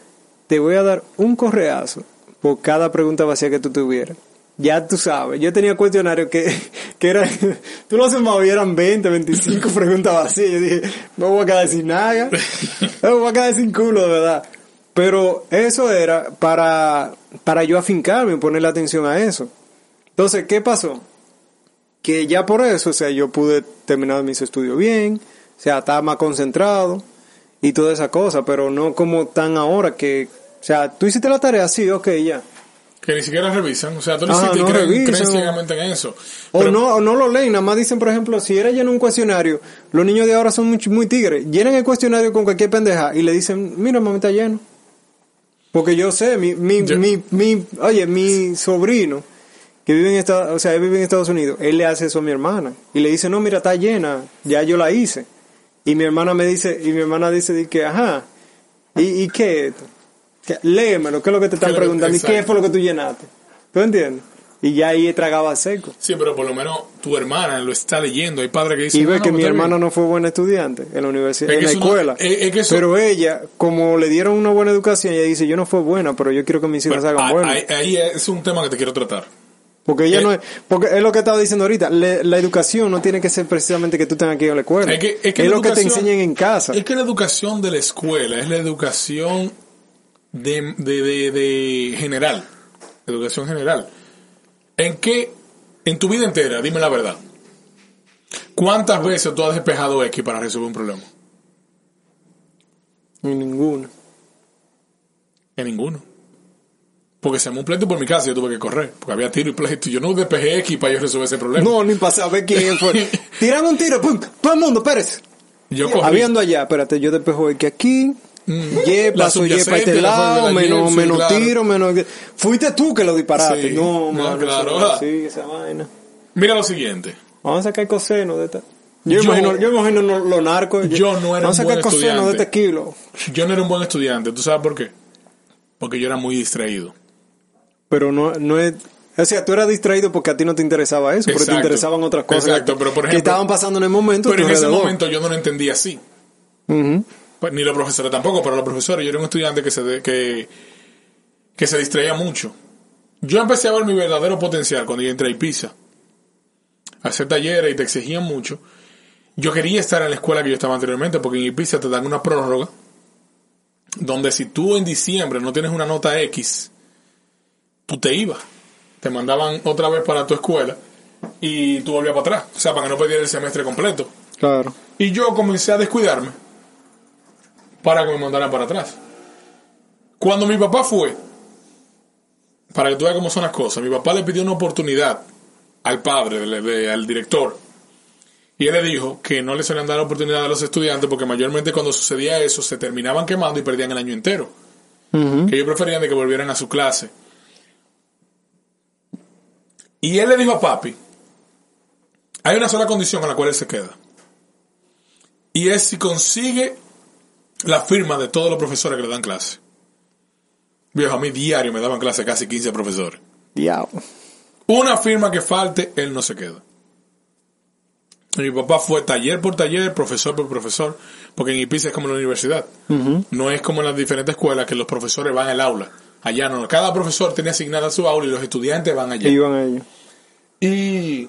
te voy a dar un correazo por cada pregunta vacía que tú tuvieras. Ya tú sabes, yo tenía cuestionarios que, que eran, tú lo sumabas y eran 20, 25 preguntas vacías. Yo dije, me voy a quedar sin nada, me voy a quedar sin culo, de verdad. Pero eso era para, para yo afincarme ponerle atención a eso. Entonces, ¿qué pasó? Que ya por eso, o sea, yo pude terminar mis estudios bien, o sea, estaba más concentrado y toda esa cosa, pero no como tan ahora que, o sea, tú hiciste la tarea, sí, ok, ya. Que ni siquiera revisan. O sea, tú no Ajá, hiciste y no creen, revisan. creen ciegamente en eso. O Pero- no, o no lo leen, nada más dicen, por ejemplo, si era lleno un cuestionario, los niños de ahora son muy, muy tigres, llenan el cuestionario con cualquier pendeja y le dicen, mira, mami, está lleno. Porque yo sé, mi, mi, Yo- mi, mi, oye, mi sobrino, que vive en Estados, o sea, él vive en Estados Unidos, él le hace eso a mi hermana. Y le dice, no, mira, está llena, ya yo la hice. Y mi hermana me dice, y mi hermana dice, di que, ajá, ¿y, y qué? es esto? Léemelo, ¿qué es lo que te están ¿Qué es lo que- preguntando? ¿Y qué fue lo que tú llenaste? ¿Tú entiendes? Y ya ahí tragaba seco. Sí, pero por lo menos tu hermana lo está leyendo. Hay padres que dicen... Y ve "Ah, no, que mi está bien". hermana no fue buena estudiante en la universidad, Es en la escuela. es- es que eso- Pero ella, como le dieron una buena educación, ella dice, yo no fue buena, pero yo quiero que mis hijos Pero hagan bueno. ahí, ahí es un tema que te quiero tratar. Porque ella eh, no es, porque es lo que estaba diciendo ahorita, le- la educación no tiene que ser precisamente que tú tengas que ir a la escuela. Es, que, es, que es la lo que te enseñen en casa. Es que la educación de la escuela es la educación de, de, de, de general. Educación general. ¿En qué, en tu vida entera, dime la verdad, cuántas veces tú has despejado X para resolver un problema? En ninguno. En ninguno. Porque se me un pleito por mi casa y yo tuve que correr. Porque había tiro y pleito. Yo no despejé X para yo resolver ese problema. No, ni para saber quién fue. Tiran un tiro, pum, todo el mundo, espérese. yo corrí. Habiendo allá, espérate, yo despejo que aquí, Mm. ye, La paso ye para subyacente, este la lado, menos, menos claro. tiro, menos... Fuiste tú que lo disparaste. Sí, no, claro. no así, esa vaina. Mira lo siguiente. Vamos a sacar coseno de esta... Yo, Yo- imagino, yo imagino no- los narcos. Yo no era Vamos a un sacar buen coseno de estudiante. este kilo. Yo no era un buen estudiante. ¿Tú sabes por qué? Porque yo era muy distraído. Pero no, no es... O sea, tú eras distraído porque a ti no te interesaba eso, pero te Exacto. interesaban otras cosas Exacto, que, pero por que ejemplo- estaban pasando en el momento. Pero en ese momento yo no lo entendía así. Ujú. Pues, ni los profesores tampoco, pero los profesores, yo era un estudiante que se, de- que, que se distraía mucho. Yo empecé a ver mi verdadero potencial cuando yo entré a IPISA. A hacer talleres y te exigían mucho. Yo quería estar en la escuela que yo estaba anteriormente porque en IPISA te dan una prórroga donde si tú en diciembre no tienes una nota X, tú te ibas. Te mandaban otra vez para tu escuela y tú volvías para atrás. O sea, para que no perdieras el semestre completo. Claro. Y yo comencé a descuidarme para que me mandaran para atrás. Cuando mi papá fue, para que tú veas cómo son las cosas, mi papá le pidió una oportunidad al padre, al director, y él le dijo que no le solían dar la oportunidad a los estudiantes porque mayormente cuando sucedía eso se terminaban quemando y perdían el año entero. Que ellos preferían de que volvieran a su clase. Y él le dijo a papi, hay una sola condición a la cual él se queda. Y es si consigue la firma de todos los profesores que le dan clase. Viejo, a mí diario me daban clase casi 15 profesores. Diablo. Una firma que falte, él no se queda. Mi papá fue taller por taller, profesor por profesor, porque en IPIS es como en la universidad. No es como en las diferentes escuelas que los profesores van al aula. Allá no, cada profesor tiene asignada su aula y los estudiantes van allá. Iban ellos. Y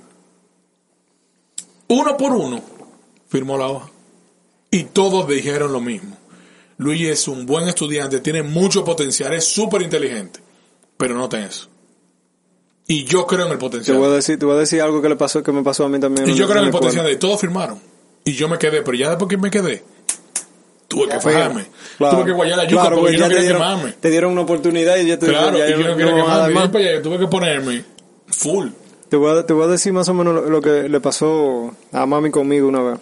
uno por uno, firmó la hoja. Y todos dijeron lo mismo. Luis es un buen estudiante, tiene mucho potencial, es súper inteligente, pero no tiene eso. Y yo creo en el Te potencial. voy a decir, te voy a decir algo que le pasó, que me pasó a mí también. Y yo creo en el potencial de todos firmaron. Y yo me quedé, pero ya después que me quedé, tuve que Fue- fajarme. Claro. Tuve que guayar la yuca Claro, porque yo no ya te quería dieron, quemarme. Te dieron una oportunidad y ya te Claro, ya y yo no quería quemarme. más. Y para allá, yo tuve que ponerme full. Te voy, a, te voy a decir más o menos lo, lo que le pasó a mami conmigo una vez.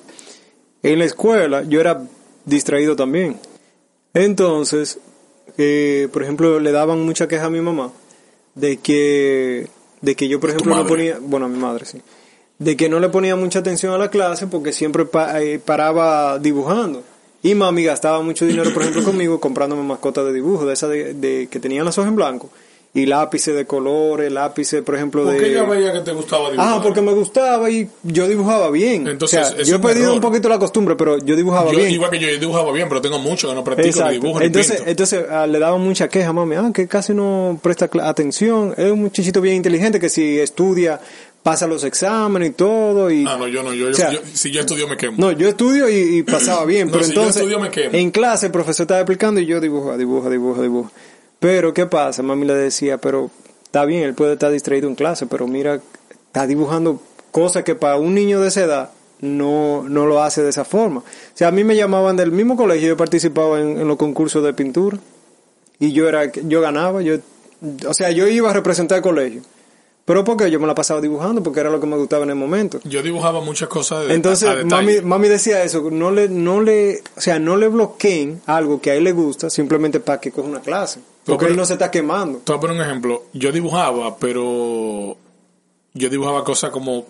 En la escuela yo era distraído también. Entonces, eh, por ejemplo, le daban mucha queja a mi mamá de que, de que yo, por ejemplo, no ponía, bueno, a mi madre, sí, de que no le ponía mucha atención a la clase porque siempre pa- eh, paraba dibujando. Y mami gastaba mucho dinero, por ejemplo, conmigo comprándome mascotas de dibujo, de esas de, de- que tenían las hojas en blanco. Y lápices de colores, lápices, por ejemplo, ¿Por de... qué ella veía que te gustaba dibujar? Ah, porque me gustaba y yo dibujaba bien. Entonces, o sea, yo he perdido error. un poquito la costumbre, pero yo dibujaba Yo, bien. igual que yo, yo dibujaba bien, pero tengo mucho que no practico Exacto. ni dibujo ni entonces, pinto. entonces ah, le daban mucha queja mami, ah, que casi no presta atención. Es un muchachito bien inteligente que si estudia pasa los exámenes y todo. Y, Ah, no, yo no. Yo, O sea, yo- si yo estudio me quemo. no, yo estudio y, y pasaba bien, No, pero si yo entonces estudio me quemo. en clase el profesor estaba explicando y yo dibujo, dibujo, dibujo, dibujo. Pero ¿qué pasa? Mami le decía, pero está bien, él puede estar distraído en clase, pero mira, está dibujando cosas que para un niño de esa edad no, no lo hace de esa forma. O sea, a mí me llamaban del mismo colegio, yo participaba en, en los concursos de pintura y yo era, yo ganaba, yo, o sea, yo iba a representar el colegio. Pero porque yo me la pasaba dibujando, porque era lo que me gustaba en el momento. Yo dibujaba muchas cosas de, Entonces, a- mami, mami decía eso, no le, no le, o sea, no le bloqueen algo que a él le gusta simplemente para que coja una clase. Porque él no se está quemando. Te voy a poner un ejemplo. Yo dibujaba, pero yo dibujaba cosas como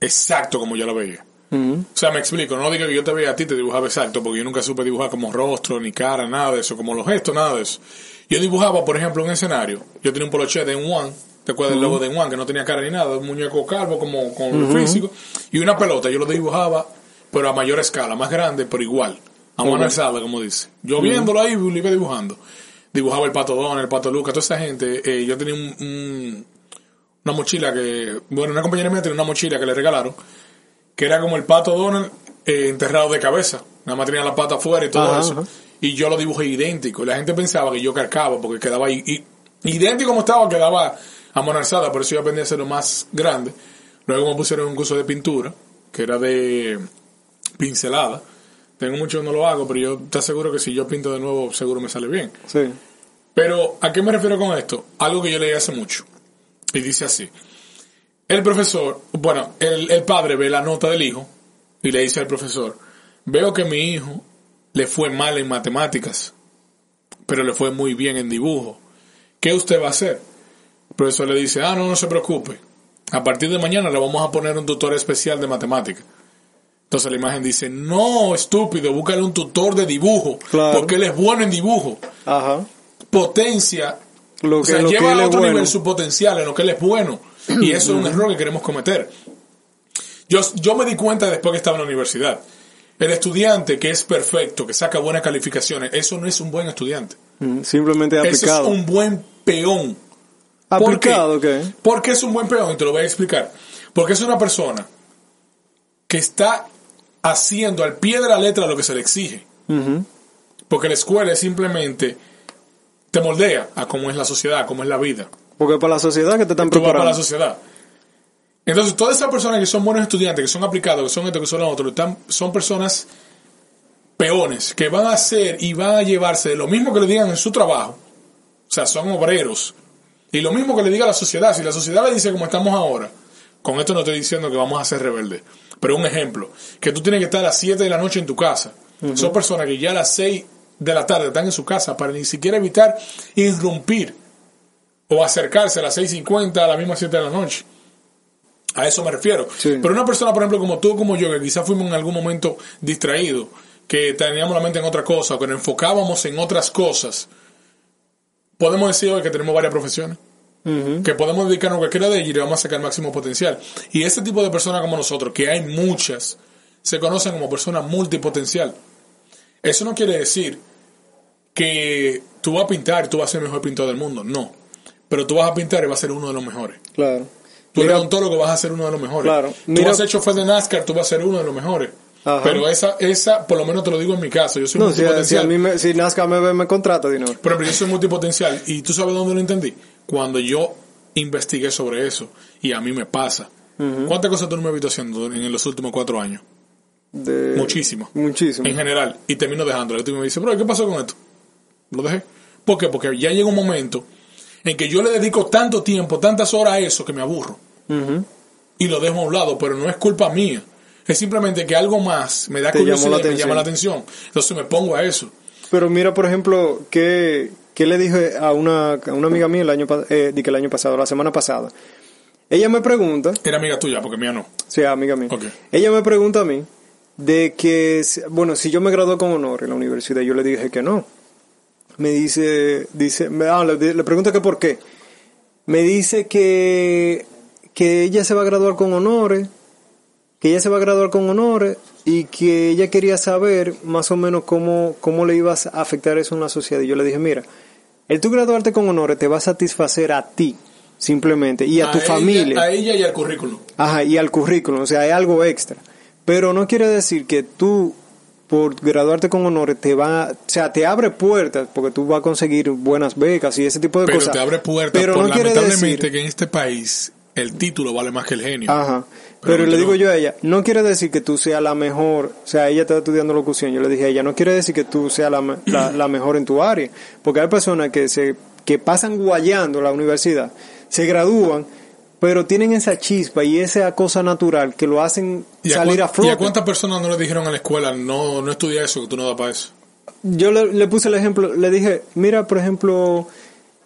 exacto como yo la veía. O sea, me explico, no diga que yo te veía a ti, te dibujaba exacto, porque yo nunca supe dibujar como rostro, ni cara, nada de eso, como los gestos, nada de eso. Yo dibujaba, por ejemplo, un escenario. Yo tenía un poloche de One, ¿te acuerdas del logo de One? Que no tenía cara ni nada, un muñeco calvo como con el físico. Y una pelota, yo lo dibujaba, pero a mayor escala, más grande, pero igual. A mano alzada, como dice. Yo viéndolo ahí, lo iba dibujando. Dibujaba el pato Don, el pato Luca, toda esa gente. eh, yo tenía un- un, una mochila que, bueno, una compañera mía tenía una mochila que le regalaron, que era como el pato Donald eh, enterrado de cabeza. Nada más tenía la pata afuera y todo Ajá, eso. ajá. Y yo lo dibujé idéntico. Y la gente pensaba que yo carcaba porque quedaba ahí. y- idéntico como estaba, quedaba amonalzada. Por eso yo aprendí a hacerlo más grande. Luego me pusieron un curso de pintura, que era de pincelada. Tengo mucho que no lo hago, pero yo te aseguro que si yo pinto de nuevo, seguro me sale bien. Sí. Pero, ¿a qué me refiero con esto? Algo que yo leí hace mucho. Y dice así. El profesor, bueno, el, el padre ve la nota del hijo y le dice al profesor, veo que mi hijo le fue mal en matemáticas, pero le fue muy bien en dibujo. ¿Qué usted va a hacer? El profesor le dice, ah, no, no se preocupe. A partir de mañana le vamos a poner un tutor especial de matemáticas. Entonces la imagen dice, no, estúpido, búscale un tutor de dibujo, Claro. porque él es bueno en dibujo. Ajá. Potencia Lo o que, sea, lo que lleva él a otro bueno. nivel su potencial en lo que él es bueno. Y eso es un error que queremos cometer. Yo, yo me di cuenta después que estaba en la universidad. El estudiante que es perfecto, que saca buenas calificaciones, eso no es un buen estudiante. Simplemente Eso aplicado. es un buen peón. ¿Por ¿Aplicado qué? ¿Por qué es un buen peón? Y te lo voy a explicar. Porque es una persona que está haciendo al pie de la letra lo que se le exige. Porque la escuela es simplemente te moldea a cómo es la sociedad, a cómo es la vida. Porque para la sociedad que te están vas para la preparando. sociedad. Entonces, todas esas personas que son buenos estudiantes, que son aplicados, que son esto, que son lo otro, están, son personas peones, que van a hacer y van a llevarse de lo mismo que le digan en su trabajo. O sea, son obreros. Y lo mismo que le diga la sociedad. Si la sociedad le dice como estamos ahora, con esto no estoy diciendo que vamos a ser rebeldes. Pero un ejemplo, que tú tienes que estar a las 7 de la noche en tu casa. Son personas que ya a las 6 de la tarde están en su casa para ni siquiera evitar irrumpir o acercarse a las 6.50 a las mismas 7 de la noche. A eso me refiero. Sí. Pero una persona, por ejemplo, como tú, como yo, que quizás fuimos en algún momento distraídos, que teníamos la mente en otra cosa, o que nos enfocábamos en otras cosas, podemos decir hoy que tenemos varias profesiones, Que podemos dedicarnos a cualquiera de ellas y le vamos a sacar el máximo potencial. Y ese tipo de personas como nosotros, que hay muchas, se conocen como personas multipotencial. Eso no quiere decir que tú vas a pintar y tú vas a ser el mejor pintor del mundo, no. Pero tú vas a pintar y vas a ser uno de los mejores. Claro. Tú eres odontólogo, vas a ser uno de los mejores. Claro. Tú vas a ser chofer de NASCAR, tú vas a ser uno de los mejores. Ajá. Pero esa, esa, por lo menos te lo digo en mi caso, yo soy No, si, si multipotencial. a mí me, si Nazca me me contrata, vez. Por ejemplo, yo soy multipotencial y tú sabes dónde lo entendí. Cuando yo investigué sobre eso y a mí me pasa. ¿Cuántas cosas tú no me has visto haciendo en los últimos cuatro años? De- Muchísimo. Muchísimo. En general. Y termino dejándolo. Y tú me dices, bro, ¿qué pasó con esto? Lo dejé. ¿Por qué? Porque ya llega un momento en que yo le dedico tanto tiempo, tantas horas a eso que me aburro. Y lo dejo a un lado, pero no es culpa mía. Es simplemente que algo más me da Te curiosidad y me llama la atención. Entonces me pongo a eso. Pero mira, por ejemplo, ¿qué, qué le dije a una, a una amiga mía el año, eh, que el año pasado, la semana pasada? Ella me pregunta, Era amiga tuya, porque mía no. sí, amiga mía, Ok. ella me pregunta a mí de que, bueno, si yo me gradué con honor en la universidad, yo le dije que no. Me dice, dice, me, ah, le, le pregunto que por qué. Me dice que, que ella se va a graduar con honores, que ella se va a graduar con honores y que ella quería saber más o menos cómo, cómo le ibas a afectar eso en la sociedad. Y yo le dije, mira, el tú graduarte con honores te va a satisfacer a ti, simplemente, y a, tu ella- familia. a ella y al currículum. Ajá, y al currículum, o sea, hay algo extra. Pero no quiere decir que tú, por graduarte con honores, te va, o sea, te abre puertas, porque tú vas a conseguir buenas becas y ese tipo de Pero cosas. te abre puertas Pero por no quiere lamentablemente decir, que en este país el título vale más que el genio. Ajá. Pero le digo yo a ella, no quiere decir que tú seas la mejor, o sea, ella está estudiando locución, yo le dije a ella, no quiere decir que tú seas la, la, la mejor en tu área, porque hay personas que se que pasan guayando la universidad, se gradúan, pero tienen esa chispa y esa cosa natural que lo hacen ¿Y a, salir a flote. ¿Y a cuántas personas no le dijeron en la escuela, no, no estudia eso, que tú no das para eso? Yo le, le puse el ejemplo, le dije, mira, por ejemplo,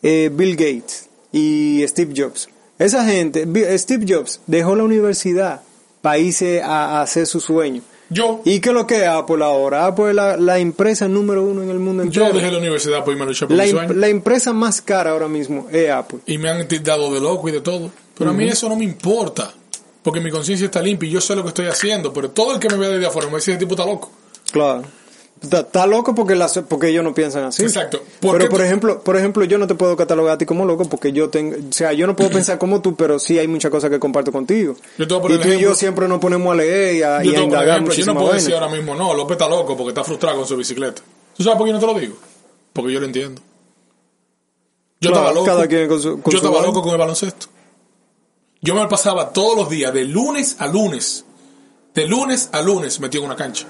eh, Bill Gates y Steve Jobs. Esa gente, Steve Jobs dejó la universidad para irse a, a hacer su sueño. Yo, ¿Y qué es lo que es Apple ahora? Apple es la, la empresa número uno en el mundo yo entero. dejé la universidad por irme a luchar por La, mi sueño. la empresa más cara ahora mismo es Apple. Y me han tildado de loco y de todo. Pero a mí eso no me importa. Porque mi conciencia está limpia y yo sé lo que estoy haciendo. Pero todo el que me vea desde afuera me dice, ese tipo está loco. Claro. Está, loco porque, las- porque ellos no piensan así. Exacto. ¿Por Pero por ejemplo, por ejemplo, yo no te puedo catalogar a ti como loco porque yo tengo, o sea, yo no puedo pensar como tú, pero sí hay muchas cosas que comparto contigo. Yo te voy a poner y tú y yo siempre nos ponemos a leer y a, Yo, y a indagar ejemplo, yo no puedo decir ahora mismo, no, López está loco porque está frustrado con su bicicleta. ¿Tú sabes por qué no te lo digo? Porque yo lo entiendo. Yo Claro, estaba loco. cada quien con su- con yo estaba loco con el baloncesto. Yo me pasaba todos los días, de lunes a lunes. De lunes a lunes metido en una cancha.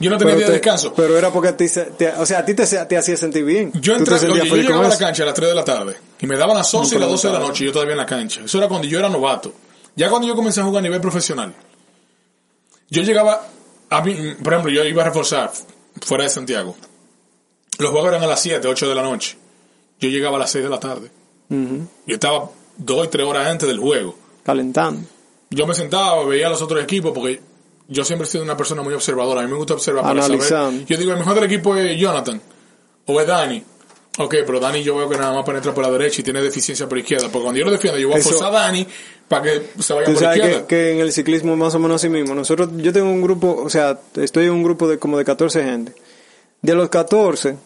Yo no tenía Pero, día de descanso. pero era porque a ti, te- o sea, a ti te, te hacía sentir bien. Yo entré, oye, yo llegaba a la cancha a las 3 de la tarde y me daban las 11 y las 12 de la noche y yo todavía en la cancha. Eso era cuando yo era novato. Ya cuando yo comencé a jugar a nivel profesional, yo llegaba, a mí, por ejemplo, yo iba a reforzar fuera de Santiago. Los juegos eran a las 7, 8 de la noche. Yo llegaba a las 6 de la tarde. Yo estaba 2 y 3 horas antes del juego. Calentando. Yo me sentaba, veía a los otros equipos porque yo siempre he sido una persona muy observadora. A mí me gusta observar para saber. Yo digo, el mejor del equipo es Jonathan o es Dani. Ok, pero Dani yo veo que nada más penetra por la derecha y tiene deficiencia por izquierda. Porque cuando yo lo defiendo, yo voy a Eso- forzar a Dani para que se vaya por izquierda. que, que en el ciclismo más o menos así mismo. Nosotros, yo tengo un grupo, o sea, estoy en un grupo de como de 14 gente. De los 14,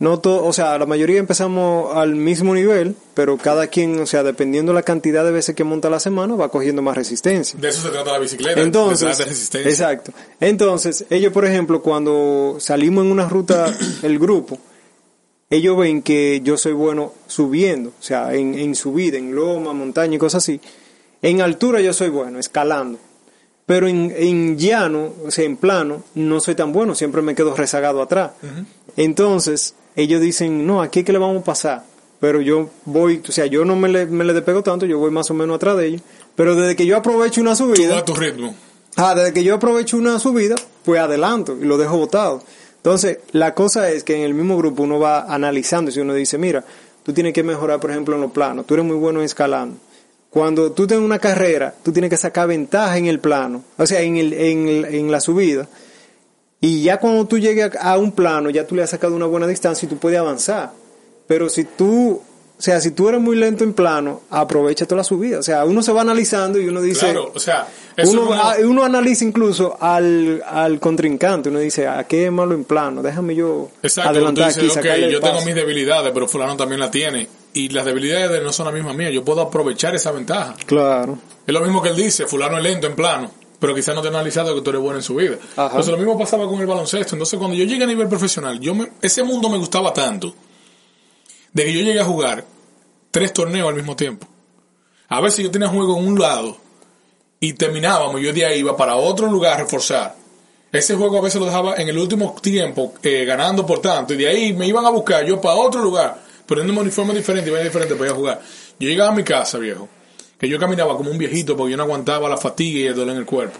no to- o sea, la mayoría empezamos al mismo nivel, pero cada quien, o sea, dependiendo la cantidad de veces que monta la semana, va cogiendo más resistencia. De eso se trata la bicicleta. Entonces, de de resistencia. exacto. Entonces, ellos, por ejemplo, cuando salimos en una ruta, el grupo, ellos ven que yo soy bueno subiendo, o sea, en, en subida, en loma, montaña y cosas así. En altura yo soy bueno, escalando. Pero en, en llano, o sea, en plano, no soy tan bueno, siempre me quedo rezagado atrás. Entonces, ellos dicen, no, aquí es que le vamos a pasar. Pero yo voy, o sea, yo no me le, me le despego tanto, yo voy más o menos atrás de ellos. Pero desde que yo aprovecho una Tú subida, vas a tu ritmo. Ah, desde que yo aprovecho una subida, pues adelanto y lo dejo botado. Entonces, la cosa es que en el mismo grupo uno va analizando si uno dice, mira, tú tienes que mejorar, por ejemplo, en los planos, tú eres muy bueno escalando. Cuando tú tienes una carrera, tú tienes que sacar ventaja en el plano, o sea, en, el, en, el- en la subida. Y ya cuando tú llegues a, un plano, ya tú le has sacado una buena distancia y tú puedes avanzar. Pero si tú, o sea, si tú eres muy lento en plano, aprovecha toda la subida. O sea, uno se va analizando y uno dice, Claro, o sea, uno, ah, analiza incluso al, al contrincante, uno dice, ¿a qué es malo en plano? Déjame yo Exacto, adelantar aquí, dices, ok, sacarle el yo tengo paso". mis debilidades, pero fulano también la tiene. y las debilidades de él no son las mismas mías. Yo puedo aprovechar esa ventaja. Claro. Es lo mismo que él dice, fulano es lento en plano, pero quizás no te ha analizado que tú eres bueno en su vida. Ajá. Entonces lo mismo pasaba con el baloncesto. Entonces cuando yo llegué a nivel profesional, yo me- ese mundo me gustaba tanto, de que yo llegué a jugar tres torneos al mismo tiempo. A veces yo tenía juego en un lado y terminábamos, yo de ahí iba para otro lugar a reforzar. Ese juego a veces lo dejaba en el último tiempo eh, ganando por tanto y de ahí me iban a buscar yo para otro lugar, poniéndome un uniforme diferente y vaya diferente para ir a jugar. Yo llegaba a mi casa, viejo, que yo caminaba como un viejito porque yo no aguantaba la fatiga y el dolor en el cuerpo.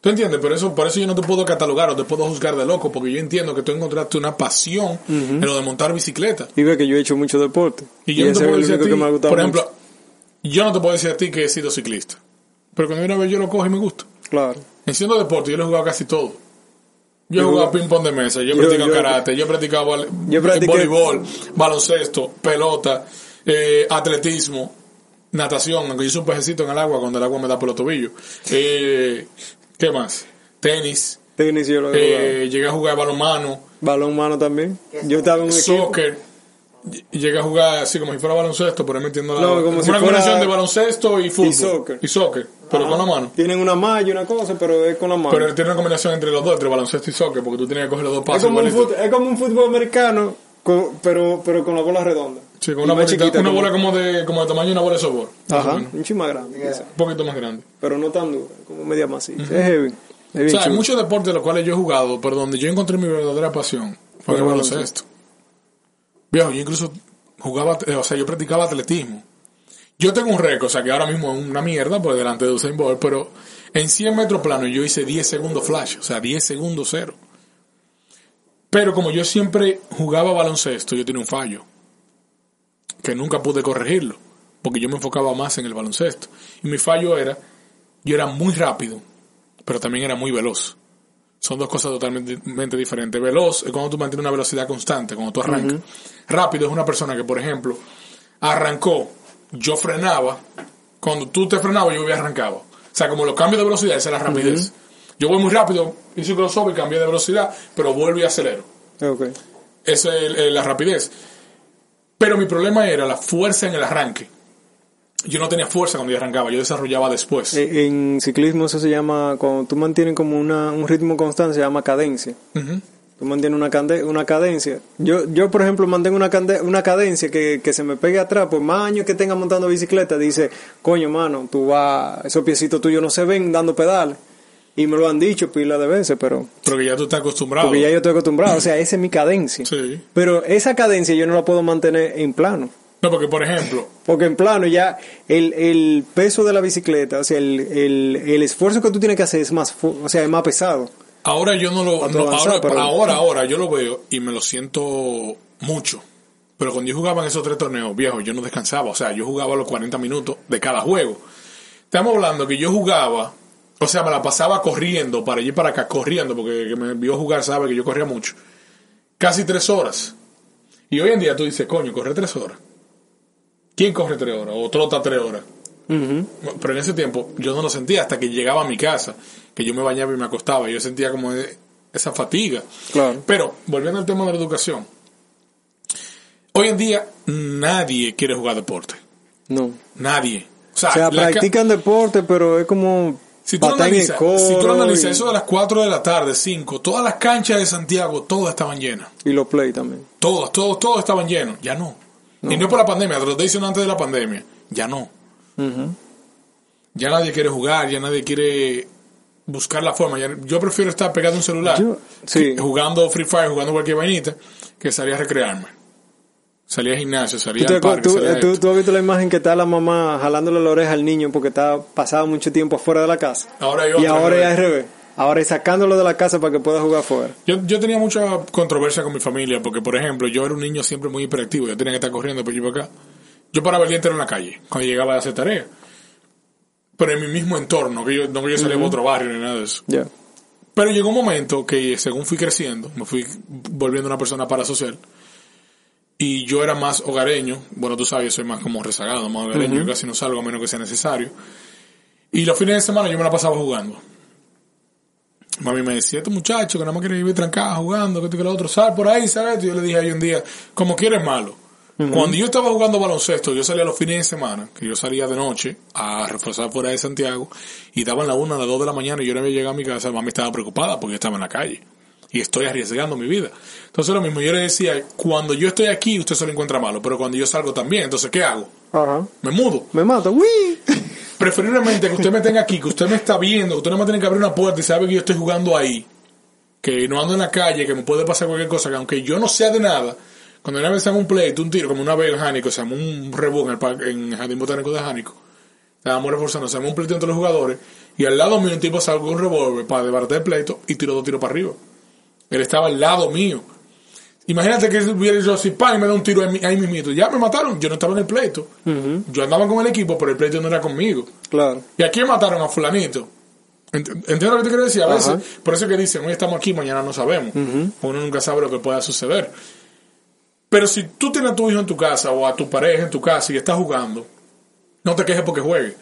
¿Tú entiendes? Por eso, por eso yo no te puedo catalogar o te puedo juzgar de loco, porque yo entiendo que tú encontraste una pasión en lo de montar bicicleta. Y ve que yo he hecho mucho deporte. Y yo no te puedo decir a ti, que me ha gustado por ejemplo, yo no te puedo decir a ti que he sido ciclista. Pero cuando una vez yo lo cojo y me gusta. Claro. En siendo deporte, yo lo he jugado casi todo. Yo he jugado ping-pong de mesa, yo he practicado karate, yo he practicado voleibol, baloncesto, pelota, eh, atletismo, natación, aunque yo soy un pejecito en el agua cuando el agua me da por los tobillos. Eh, ¿Qué más? Tenis, Tenis yo lo he jugado. eh, llegué a jugar balonmano, Balón mano también. Yo estaba en un equipo. soccer. ll- Llegué a jugar así como si fuera baloncesto, pero metiendo la No, como si una fuera- combinación de baloncesto y fútbol. soccer. Y soccer, pero con la mano. Tienen una malla y una cosa, pero es con la mano. Pero tiene una combinación entre los dos, entre baloncesto y soccer, porque tú tienes que coger los dos es, pasos como un igualitos. fut- es como un fútbol americano, con- pero, pero con la bola redonda. Sí, con Y una, más bolita- chiquita una como- bola como de, como de tamaño de una bola de softball. Ajá, un chin más grande. que esa. Un poquito más grande. Pero no tan dura, como media masita. Es heavy. O sea, hay muchos deportes de los cuales yo he jugado, pero donde yo encontré mi verdadera pasión fue en el Fue el baloncesto. Viejo, yo incluso jugaba, eh, o sea, yo practicaba atletismo. Yo tengo un récord, o sea, que ahora mismo es una mierda por delante de Usain Bolt, pero en 100 metros plano yo hice 10 segundos flash, o sea, 10 segundos cero. Pero como yo siempre jugaba baloncesto, yo tenía un fallo, que nunca pude corregirlo, porque yo me enfocaba más en el baloncesto. Y mi fallo era, yo era muy rápido, pero también era muy veloz. Son dos cosas totalmente diferentes. Veloz es cuando tú mantienes una velocidad constante, cuando tú arrancas. Rápido es una persona que, por ejemplo, arrancó, yo frenaba, cuando tú te frenabas, yo arrancaba. O sea, como los cambios de velocidad, esa es la rapidez. Yo voy muy rápido, hice un crossover y cambié de velocidad, pero vuelvo y acelero. Esa es la rapidez. Pero mi problema era la fuerza en el arranque. Yo no tenía fuerza cuando yo arrancaba, yo desarrollaba después. Eh, En ciclismo eso se llama, cuando tú mantienes como una, un ritmo constante, se llama cadencia. Ujú. Tú mantienes una, cande- una cadencia. Yo, yo, por ejemplo, mantengo una cadencia que, que se me pegue atrás, por más años que tenga montando bicicleta, dice, coño, mano, tú vas, esos piecitos tuyos no se ven dando pedales. Y me lo han dicho pila de veces, pero Pero que ya tú estás acostumbrado. porque ya yo estoy acostumbrado. O sea, esa es mi cadencia. Sí. Pero esa cadencia yo no la puedo mantener en plano. No, porque por ejemplo, Porque en plano ya el, el peso de la bicicleta, o sea, el, el, el esfuerzo que tú tienes que hacer es más, o sea, es más pesado. ahora yo no lo... No, avanzar, ahora, pero- ahora, ahora yo lo veo y me lo siento mucho. Pero cuando yo jugaba en esos tres torneos viejos, yo no descansaba. O sea, yo jugaba los 40 minutos de cada juego. Estamos hablando que yo jugaba, o sea, me la pasaba corriendo para allí para acá, corriendo, porque el que me vio jugar sabe que yo corría mucho. Casi tres horas. Y hoy en día tú dices, coño, corre tres horas. ¿Quién corre tres horas? O trota tres horas. Pero en ese tiempo yo no lo sentía hasta que llegaba a mi casa, que yo me bañaba y me acostaba. Yo sentía como e- esa fatiga. Claro. Pero, volviendo al tema de la educación. Hoy en día nadie quiere jugar deporte. No. Nadie. O sea, O sea, practican deporte, pero es como si tú, analizas, si tú analizas y- eso de las 4 de la tarde, 5, todas las canchas de Santiago, todas estaban llenas. y los play también. Todas, todos, todos estaban llenos. Ya no. Y no por la pandemia, te lo estoy diciendo antes de la pandemia. Ya no. Ya nadie quiere jugar, ya nadie quiere buscar la forma. Ya- yo prefiero estar pegado a un celular, Yo- sí. que- jugando Free Fire, jugando cualquier vainita, que salir a recrearme. Salía al gimnasio, salía ¿Tú, te al parque, tú- salía a tú- tú has visto la imagen que está la mamá jalándole la oreja al niño porque está pasado mucho tiempo afuera de la casa? Ahora y ahora revés. es revés. Ahora es sacándolo de la casa para que pueda jugar afuera. Yo, yo tenía mucha controversia con mi familia, porque por ejemplo, yo era un niño siempre muy hiperactivo, yo tenía que estar corriendo por allí por acá. Yo paraba el día entero en la calle, cuando llegaba a hacer tarea. Pero en mi mismo entorno, que yo, no que yo salía a otro barrio ni nada de eso. Ya. Pero llegó un momento que según fui creciendo, me fui volviendo una persona parasocial. Y yo era más hogareño. Bueno, tú sabes, yo soy más como rezagado, más hogareño. Yo casi no salgo a menos que sea necesario. Y los fines de semana yo me la pasaba jugando. Mami me decía, este muchacho que nada más quiere vivir trancado jugando, que esto y que lo otro, sal por ahí, ¿sabes? Y yo le dije ahí un día, como quieres malo. Cuando yo estaba jugando baloncesto, yo salía los fines de semana, que yo salía de noche a reforzar fuera de Santiago, y daban la una, a las dos de la mañana, y yo no había llegado a mi casa, mami estaba preocupada porque yo estaba en la calle. Y estoy arriesgando mi vida. Entonces lo mismo, yo le decía, cuando yo estoy aquí, usted se lo encuentra malo, pero cuando yo salgo también, entonces ¿qué hago? Me mudo. Me mato. ¡Uy! Preferiblemente que usted me tenga aquí, que usted me está viendo, que usted no me tiene que abrir una puerta y sabe que yo estoy jugando ahí, que no ando en la calle, que me puede pasar cualquier cosa, que aunque yo no sea de nada, cuando una vez se un pleito, un tiro, como una vez en Jánico, se llama un rebú en el, en Jardín Botánico de Jánico, estábamos reforzando, se llama un pleito entre los jugadores, y al lado mío un tipo con un revólver para desbaratar el pleito y tiró dos tiros para arriba. Él estaba al lado mío. Imagínate que hubiera yo así, pan, y me da un tiro ahí, mi- ahí mismito. Ya me mataron, yo no estaba en el pleito. Yo andaba con el equipo, pero el pleito no era conmigo. Claro. ¿Y a quién mataron? A fulanito. Ent- ¿Entiendes lo que te quiero decir? A veces, Ajá. por eso que dicen, hoy estamos aquí, mañana no sabemos. Uno nunca sabe lo que pueda suceder. Pero si tú tienes a tu hijo en tu casa o a tu pareja en tu casa y estás jugando, no te quejes porque juegue.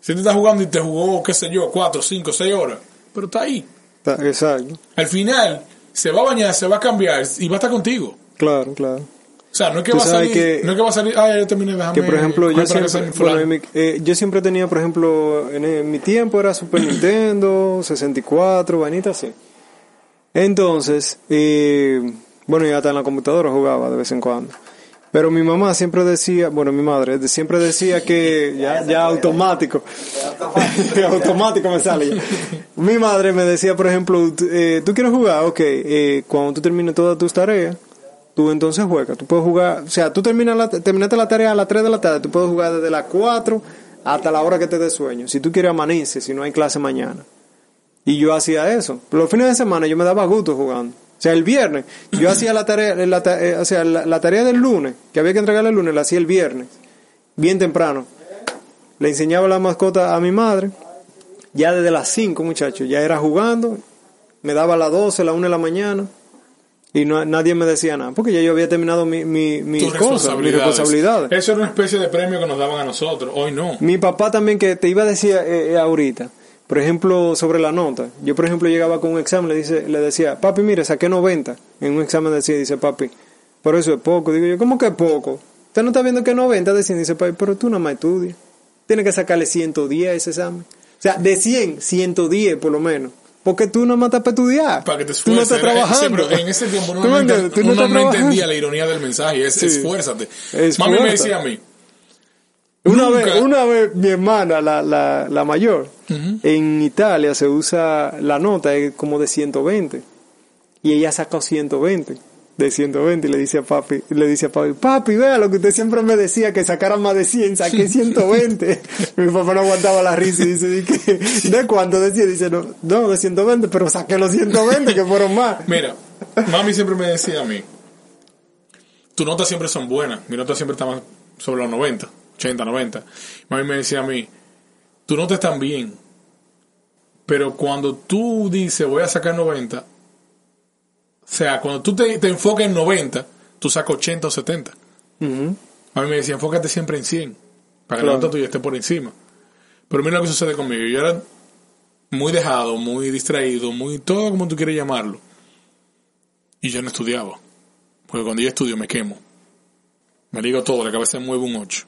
Si te estás jugando y te jugó, qué sé yo, cuatro, cinco, seis horas, pero está ahí. Exacto. Al final, se va a bañar, se va a cambiar y va a estar contigo. Claro, claro. O sea, no es que va a salir, que- no es que va a salir, ah, ya terminé, déjame. Que por ejemplo, yo siempre, sea mi bueno, fulano". en mi- eh, yo siempre tenía, por ejemplo, en, en mi tiempo era Super Nintendo, 64, vainita así. Entonces, eh, bueno, ya hasta en la computadora jugaba de vez en cuando. Pero mi mamá siempre decía, bueno, mi madre siempre decía que ya, ya automático, automático me sale ya. Mi madre me decía, por ejemplo, t- eh, tú quieres jugar, ok, eh, cuando tú termines todas tus tareas, tú entonces juegas. Tú puedes jugar, o sea, tú terminas la, terminaste la tarea a las 3 de la tarde, tú puedes jugar desde las 4 hasta la hora que te dé sueño. Si tú quieres amanece, si no hay clase mañana. Y yo hacía eso. Los fines de semana yo me daba gusto jugando. O sea, el viernes, yo hacía la tarea, la ta- eh, o sea, la, la tarea del lunes, que había que entregarle el lunes, la hacía el viernes, bien temprano. Le enseñaba la mascota a mi madre, ya desde las 5, muchachos, ya era jugando, me daba a las 12, la 1 de la mañana, y no, nadie me decía nada, porque ya yo había terminado mi, mi, mis Tus cosas, mis responsabilidades. Eso era una especie de premio que nos daban a nosotros. Hoy no. Mi papá también que te iba a decir eh, eh, ahorita, por ejemplo, sobre la nota. Yo, por ejemplo, llegaba con un examen, le, dice, le decía, papi, mire, saqué 90. En un examen decía, dice, papi, por eso es poco. Digo yo, ¿cómo que es poco? Usted no está viendo que 90, decía, dice, papi, pero tú nada más estudias. Tienes que sacarle 110 a ese examen. O sea, de 100, 110 por lo menos. Porque tú no estás para estudiar. Para que te Tú no esfuerces. estás trabajando. Sí, pero en ese tiempo uno ¿Tú no, no entendía la ironía del mensaje. Es Sí. esfuérzate. Esfuerza. Mami me decía a mí. Una Nunca- vez, una vez mi hermana, la, la, la mayor, en Italia se usa la nota es como de 120 y ella sacó 120 de 120 y le dice a papi, le dice a papi, papi, vea lo que usted siempre me decía que sacara más de 100, saqué 120. mi papá no aguantaba la risa y dice, ¿de? ¿de cuánto decía? Dice, no, no, de 120, pero saqué los 120 que fueron más. Mira, mami siempre me decía a mí, tus notas siempre son buenas, mi nota siempre está más sobre los 90, 80, 90. Mami me decía a mí, tus notas están bien, pero cuando tú dices voy a sacar 90, o sea, cuando tú te, te enfocas en 90, tú sacas 80 o 70. Ujú. Mami me decía, enfócate siempre en 100, para que Claro. la nota tuya esté por encima. Pero mira lo que sucede conmigo, yo era muy dejado, muy distraído, muy todo como tú quieres llamarlo. Y yo no estudiaba. Porque cuando yo estudio me quemo. Me digo todo, la cabeza me mueve un 8.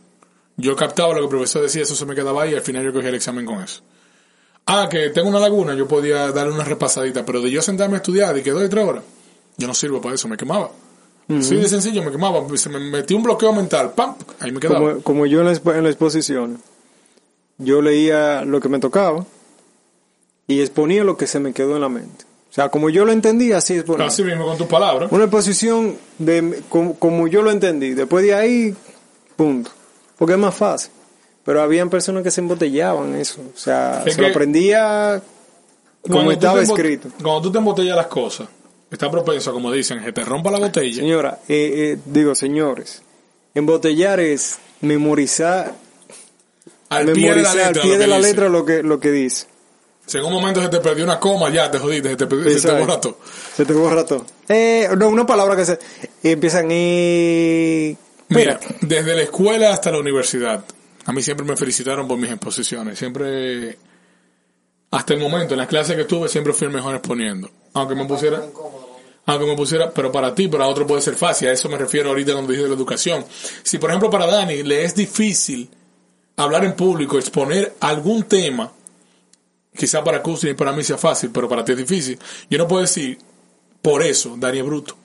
Yo captaba lo que el profesor decía, eso se me quedaba ahí y al final yo cogía el examen con eso. Ah, que tengo una laguna, yo podía darle una repasadita, pero de yo sentarme a estudiar y que doy tres horas, yo no sirvo para eso, me quemaba. Así de sencillo, me quemaba, se me metí un bloqueo mental, ¡pam! Ahí me quedaba. Como, como yo en la, en la exposición, yo leía lo que me tocaba y exponía lo que se me quedó en la mente. O sea, como yo lo entendí, así exponía. Así mismo con tus palabras. Una exposición de como, como yo lo entendí. Después de ahí, punto. Porque es más fácil. Pero habían personas que se embotellaban eso. O sea, Es se lo aprendía como estaba escrito. Cuando tú te embotellas las cosas, está propenso, como dicen, que te rompa la botella. Señora, eh, eh, digo, señores, embotellar es memorizar, al pie de la letra. al lo pie que de la dice. letra lo que, lo que dice. Si en un momento se te perdió una coma, ya te jodiste, se te, perdió- se te borra todo. Se te borra todo. Eh, no, una palabra que se empiezan eh, Mira, desde la escuela hasta la universidad, a mí siempre me felicitaron por mis exposiciones. Siempre, hasta el momento, en las clases que tuve, siempre fui el mejor exponiendo. Aunque me pusiera, aunque me pusiera, pero para ti, para otro puede ser fácil. A eso me refiero ahorita cuando dije de la educación. Si, por ejemplo, para Dani le es difícil hablar en público, exponer algún tema, quizá para Custin y para mí sea fácil, pero para ti es difícil. Yo no puedo decir, por eso, Dani es bruto.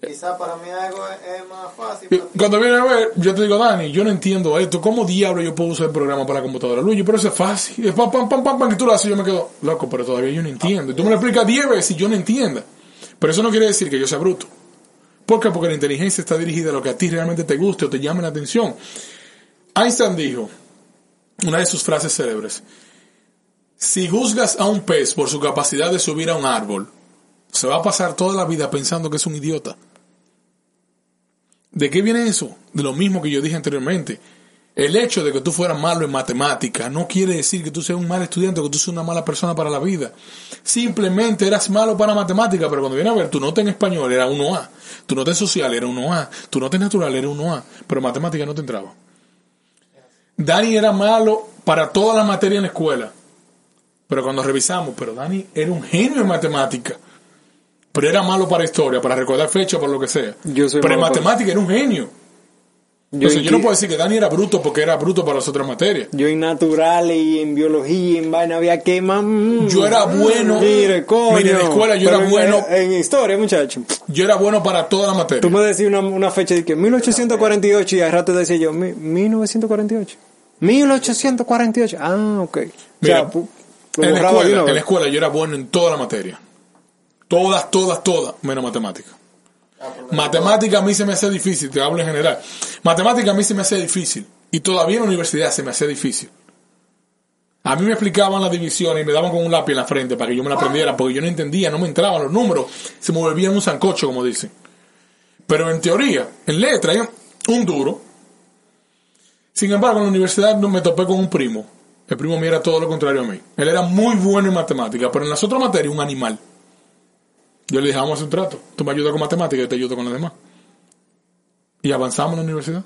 Quizá para mí algo es, es más fácil. Cuando viene a ver, yo te digo, Dani, yo no entiendo esto. ¿Cómo diablo yo puedo usar el programa para la computadora? Luis, pero eso es fácil. Es pam, pam, pam, pam, pam, y tú lo haces y yo me quedo, loco, pero todavía yo no entiendo. Y tú me lo explicas 10 veces y yo no entienda. Pero eso no quiere decir que yo sea bruto. ¿Por qué? Porque la inteligencia está dirigida a lo que a ti realmente te guste o te llame la atención. Einstein dijo, una de sus frases célebres, si juzgas a un pez por su capacidad de subir a un árbol, se va a pasar toda la vida pensando que es un idiota. ¿De qué viene eso? De lo mismo que yo dije anteriormente. El hecho de que tú fueras malo en matemática no quiere decir que tú seas un mal estudiante o que tú seas una mala persona para la vida. Simplemente eras malo para matemática, pero cuando viene a ver, tu nota en español era 1A, tu nota en social era 1A, tu nota en natural era 1A, pero matemática no te entraba. Dani era malo para toda la materia en la escuela, pero cuando revisamos, pero Dani era un genio en matemática. Pero era malo para historia, para recordar fechas, por lo que sea. Yo soy pero en para- matemática era un genio. Entonces, yo, no puedo decir que Dani era bruto porque era bruto para las otras materias. yo en naturales y en biología y en vaina había que mm, Yo era bueno. Mire, coño. Mire, en la escuela yo era en- bueno. En, historia, muchacho. Yo era bueno para toda la materia. Tú me decías una, una fecha de que 1848 y al rato decía yo "Mi- 1948. 1848. Ah, ok. Mira, o sea, en, la escuela, en la escuela yo era bueno en toda la materia. Todas, todas, todas, menos matemática. Ah, Matemática a mí se me hace difícil, te hablo en general. Matemática a mí se me hace difícil. Y todavía en la universidad se me hace difícil. A mí me explicaban las divisiones y me daban con un lápiz en la frente para que yo me la aprendiera, porque yo no entendía, no me entraban los números, se me volvían un sancocho, como dicen. Pero en teoría, en letra, un duro. Sin embargo, en la universidad no me topé con un primo. El primo mío era todo lo contrario a mí. Él era muy bueno en matemática, pero en las otras materias un animal. Yo le dije, vamos a hacer un trato. Tú me ayudas con matemática y te ayudo con las demás. Y avanzamos en la universidad.